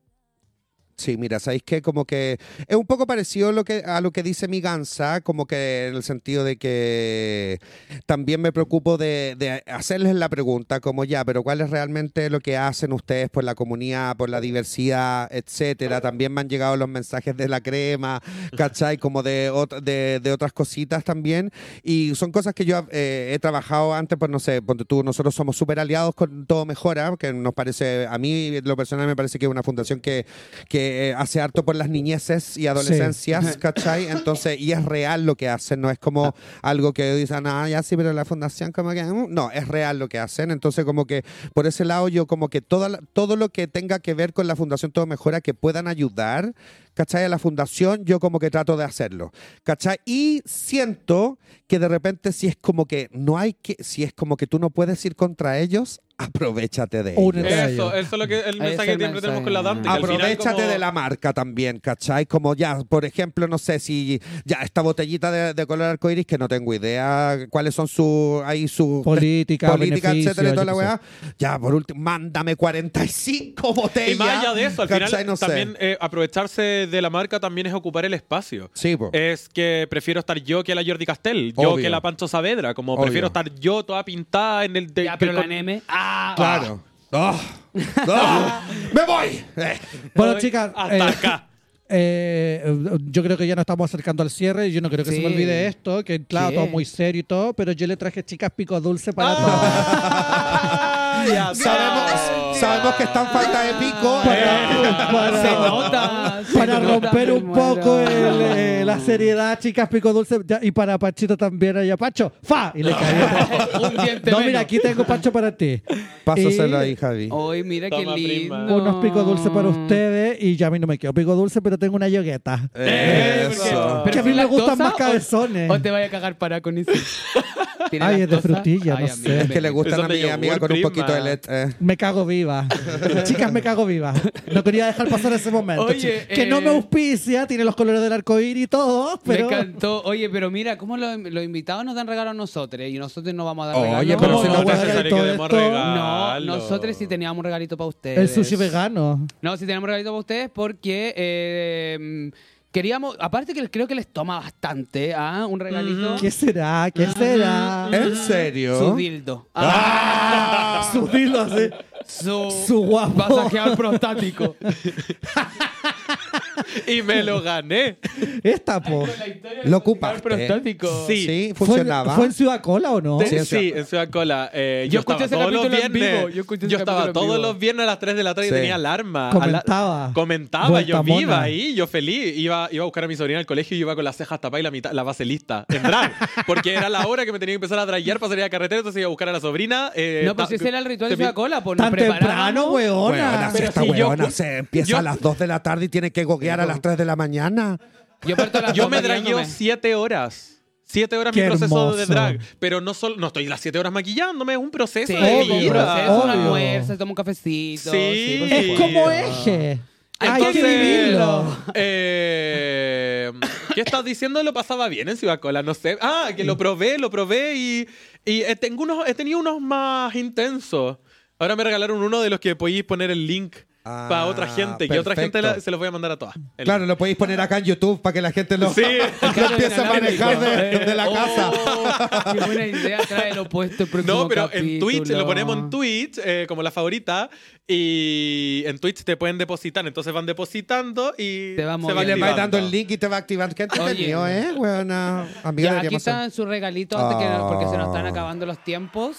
Sí, mira, ¿sabéis qué? Como que es un poco parecido a lo que, a lo que dice mi gansa, como que en el sentido de que también me preocupo de, de hacerles la pregunta, como ya, pero ¿cuál es realmente lo que hacen ustedes por la comunidad, por la diversidad, etcétera? También me han llegado los mensajes de la crema, ¿cachai? Como de, de, de otras cositas también. Y son cosas que yo eh, he trabajado antes, pues no sé, ponte tú, nosotros somos súper aliados con Todo Mejora, que nos parece, a mí, lo personal, me parece que es una fundación que, que eh, hace harto por las niñeces y adolescencias, ¿cachai? Entonces, y es real lo que hacen, no es como algo que dicen, ah, ya sí, pero la fundación como que... mm". No, es real lo que hacen. Entonces, como que por ese lado yo como que todo lo que tenga que ver con la fundación Todo Mejora, que puedan ayudar, ¿cachai? A la fundación, yo como que trato de hacerlo, ¿cachai? Y siento que de repente si es como que no hay que, si es como que tú no puedes ir contra ellos, (laughs) aprovechate de ellos. Eso, eso es lo que el mensaje que siempre tenemos con la Dante. final Aprovechate como- de la marca también, ¿cachai? Como ya, por ejemplo, no sé si ya esta botellita de, de color arcoíris que no tengo idea cuáles son sus ahí sus (laughs) política, políticas, beneficios, etcétera, y toda la weá. Ya, por último, mándame 45 botellas. Y más allá de eso, al final ¿cachai? No sé. también eh, aprovecharse de la marca también es ocupar el espacio. Sí, po. Es que prefiero estar yo que la Jordi Castell, yo Obvio. que la Pancho Saavedra, como Obvio. prefiero estar yo toda pintada en el... de- Ya, pero con- la NM. ¡Ah! Claro. Ah. Ah. ¡Me voy! Eh. Bueno, chicas, Hasta eh, acá. eh, yo creo que ya nos estamos acercando al cierre. Yo no creo que se me olvide esto, que claro, ¿Qué? todo muy serio y todo, pero yo le traje chicas pico dulce para Ah, (laughs) ya Sabemos, sabemos que está en falta de pico. Para- para- Se nota. se para nota, romper un muero. poco el, eh, la seriedad, chicas pico dulce, Ya, y para Panchito también, allá, Pancho, ¡fa! Y le cayó. (laughs) Un diente No, menos. mira, aquí tengo Pancho para ti. Pásaselo Y ahí, Javi. Hoy, mira qué Toma, lindo. prima. Unos picos dulces para ustedes, y ya a mí no me quedo pico dulce, pero tengo una yogueta. Eso. Que a mí me gustan más cabezones. O te vaya a cagar para con eso. ¿Tiene Ay, es de frutilla, no sé. Es que le gustan a mi amiga con un poquito de leche. Me cago viva. (laughs) Chicas, me cago viva. No quería dejar pasar ese momento. Oye, que eh, no me auspicia, tiene los colores del arco iris y todo, pero. Me encantó. Oye, pero mira, ¿cómo los, los invitados nos dan regalo a nosotros? Y nosotros no vamos a dar regalo. Oye, pero ¿Cómo si no no. No, nosotros sí teníamos un regalito para ustedes. El sushi vegano. No, sí tenemos un regalito para ustedes porque eh, queríamos, aparte que creo que les toma bastante, ¿ah? Un regalito. ¿Qué será? ¿Qué será? ¿En serio? Su dildo. ¡Ah! Su dilo así. Su, Su guapo. masajeador prostático. (laughs) (laughs) Y me lo gané. Esta, po. ¿Lo ocupaste? prostático. Sí. Sí, ¿Fue, funcionaba. ¿Fue en Ciudad Cola o no? Sí, en Ciudad Cola. Eh, Yo yo, estaba escuché ese todos los capítulo en viernes. vivo, yo escuché ese estaba en todos vivo. los viernes a las 3 de la tarde y tenía alarma. Comentaba. La- comentaba, Vuelta yo mona. iba ahí, yo feliz. Iba, iba a buscar a mi sobrina al colegio y iba con las cejas tapadas y la, mitad, la base lista. En drag. (laughs) Porque era la hora que me tenía que empezar a draguear para salir a carretera, entonces iba a buscar a la sobrina. eh, No, pues ese era el ritual de Ciudad Cola. Pues nos Tan temprano, weona. Weona, si esta yo- weona se empieza yo- a las 2 de la tarde y tiene que goguear a las 3 de la mañana. Yo, parto a las Yo me dragueo 7 horas. Siete horas Qué mi proceso de hermoso. drag. Pero no solo, no estoy las siete horas maquillándome, es un proceso Sí, de Obvio, un vida. proceso, un almuerzo, se toma un cafecito. Sí. por Es como eje. Hay que Entonces, vivirlo. eh, ¿Qué estás diciendo? Lo pasaba bien en Ciudad Cola, no sé. Ah, que lo probé, lo probé y, y eh, tengo unos, he tenido unos más intensos. Ahora me regalaron uno de los que podéis poner el link Ah, para otra gente. Y otra gente la- se los voy a mandar a todas. El- Claro, lo podéis poner acá en YouTube para que la gente lo, Sí. (laughs) lo empiece a manejar de, de la Oh, casa. (laughs) Qué buena idea, trae el próximo No, pero en Twitch, capítulo. lo ponemos en Twitch eh, como la favorita y en Twitch te pueden depositar, entonces van depositando y Te va se. Y le vais dando el link y te va activando. Qué entretenido, Oye. ¿eh? Bueno, amiga, Ya, aquí están sus regalitos que- porque se nos están Ah. acabando los tiempos.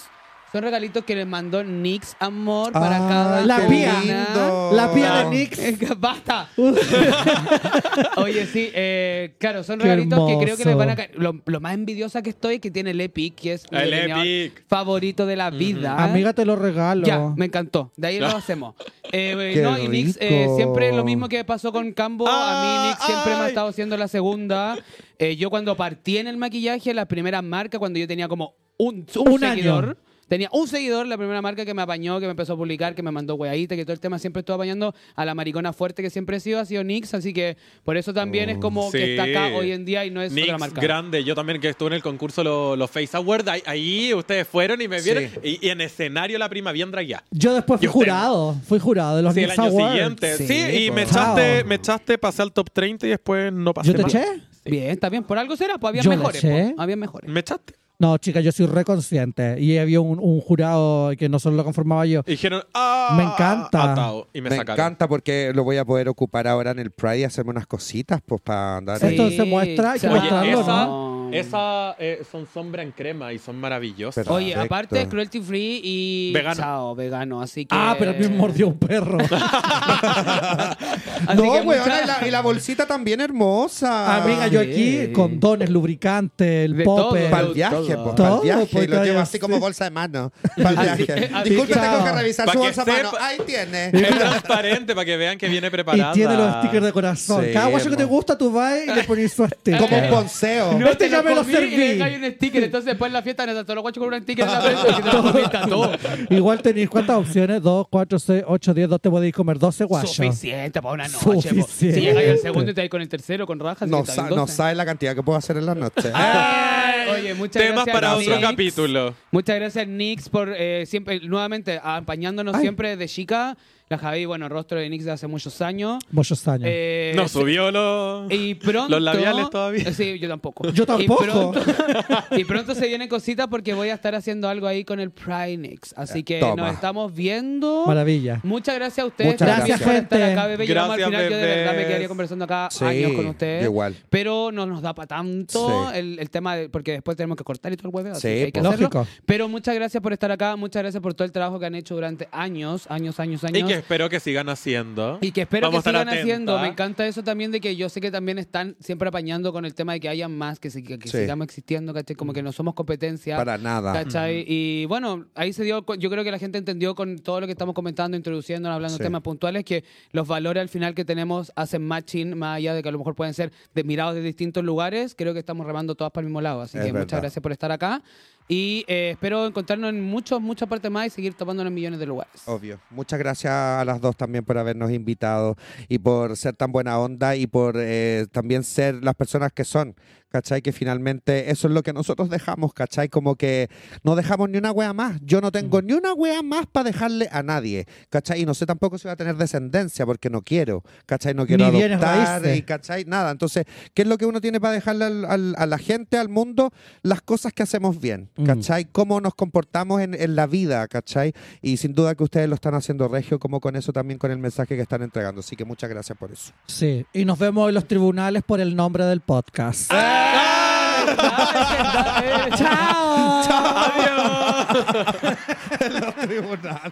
Son regalitos que les mandó Nix Amor para Ah, cada La qué pía. lindo. La pía de. Nix. (laughs) ¡Basta! (laughs) Oye, sí, eh, claro, son Qué regalitos que creo que les van a hermoso. caer. Lo, lo más envidiosa que estoy que tiene el Epic, que es mi El Epic. favorito de la vida. Amiga, te lo regalo. Ya, me encantó. De ahí lo (laughs) hacemos. Eh, Qué no, y Nix, eh, rico. siempre lo mismo que pasó con Cambo. a mí Ah, Nix siempre me ha ay. estado haciendo la segunda. Eh, yo cuando partí en el maquillaje, la primera marca, cuando yo tenía como un, un, Un año. seguidor. Tenía un seguidor, la primera marca que me apañó, que me empezó a publicar, que me mandó weadita, que todo el tema siempre estuvo apañando a la maricona fuerte que siempre he sido, ha sido Nix, así que por eso también es como que está acá hoy en día y no es otra Nix marca. grande, yo también que estuve en el concurso los los Face Awards, ahí, ahí ustedes fueron y me vieron Sí. y, y en escenario la prima bien dragueada. Yo después fui jurado. Fui jurado de los Sí, el año Awards. siguiente. Sí, Sí, y me echaste, me echaste, pasé al top 30 y después no pasé ¿Yo te más. eché? Bien, está bien, por algo será, pues había mejores. po, había mejores. Me echaste. No, chica, yo soy reconsciente. Y había un, un jurado que no solo lo conformaba yo. Y dijeron, ah, Me encanta. atado. Y me, Me sacaron. encanta porque lo voy a poder ocupar ahora en el Pride y hacerme unas cositas pues para andar Sí. ahí. Esto se muestra, hay que Oye, mostrarlo, esa, ¿no? Esa eh, son sombra en crema y son maravillosas. Perfecto. Oye, aparte es cruelty free y Vegano. chao, vegano, así que Ah, pero a mí me mordió un perro. (laughs) No, mucha- y, la, y la bolsita también hermosa. Amiga, yo sí. aquí, condones, lubricante, el popper. Para el viaje, Todo. pues, para Todo, el viaje. y lo llevo así como bolsa de mano. Para el viaje. Disculpe, tengo que revisar Pa' su que bolsa de mano. Ahí tiene. Es transparente para que vean que viene Y preparada. tiene los stickers de corazón. Sí, Cada guacho que te gusta, tú vas y le pones su sticker. Como un ponceo. No, Este te ya me lo serví. cae un sticker. Entonces, después en la fiesta, necesito los guachos con un sticker en la (laughs) frente. y todo. Igual tenéis cuántas opciones, 2, 4, 6, 8, 10, 2 te podéis comer 12 guachos. Suficiente para una noche. Suficiente. Si llegáis al segundo y te vais con el tercero con rajas. No, no 12. sabes la cantidad que puedo hacer en la noche. (laughs) Oye, muchas Temas gracias. para otro Nix. capítulo. Muchas gracias, Nix, por eh, siempre, nuevamente, acompañándonos Ay. siempre de chica. La Javi, bueno, rostro de Nix de hace muchos años. Muchos años. Eh, No subió los, Y pronto. los labiales todavía. Sí, yo tampoco. Yo tampoco. Y pronto, (laughs) y pronto se vienen cositas porque voy a estar haciendo algo ahí con el Prinix. Así que Toma. nos estamos viendo. Maravilla. Muchas gracias a ustedes Muchas gracias. por estar gente. acá, bebé. Llegamos al Gracias, final. Yo de verdad me bebés. quedaría conversando acá Sí, años con ustedes. igual. Pero no nos da para tanto Sí. el, el tema, de- porque después tenemos que cortar y todo el hueveo. así Sí, que hay que pues. hacerlo. Lógico. Pero muchas gracias por estar acá. Muchas gracias por todo el trabajo que han hecho durante años, años, años, años. Y que espero que sigan haciendo. Y que espero Vamos que sigan haciendo. Me encanta eso también de que yo sé que también están siempre apañando con el tema de que haya más, que, si- que Sí. sigamos existiendo, ¿cachai? Como que no somos competencia. Para nada. ¿Cachai? Y bueno, ahí se dio, yo creo que la gente entendió con todo lo que estamos comentando, introduciendo, hablando Sí. de temas puntuales, que los valores al final que tenemos hacen matching, más allá de que a lo mejor pueden ser de, mirados de distintos lugares, creo que estamos remando todas para el mismo lado. Así Es que muchas verdad. gracias por estar acá. Y eh, espero encontrarnos en muchos, muchas partes más y seguir tomándonos en millones de lugares. Obvio. Muchas gracias a las dos también por habernos invitado y por ser tan buena onda y por eh, también ser las personas que son. ¿Cachai? Que finalmente eso es lo que nosotros dejamos, ¿cachai? Como que no dejamos ni una wea más. Yo no Mm. tengo ni una wea más para dejarle a nadie, ¿cachai? Y no sé tampoco si voy a tener descendencia porque no quiero, ¿cachai? No quiero Ni adoptar y, ¿cachai? Nada. Entonces, ¿qué es lo que uno tiene para dejarle al- al- a la gente, al mundo? Las cosas que hacemos bien, Mm. ¿cachai? Cómo nos comportamos en, en la vida, ¿cachai? Y sin duda que ustedes lo están haciendo regio, como con eso también con el mensaje que están entregando. Así que muchas gracias por eso. Sí. Y nos vemos en los tribunales por el nombre del podcast. ¡Chao! (laughs) Tribunal.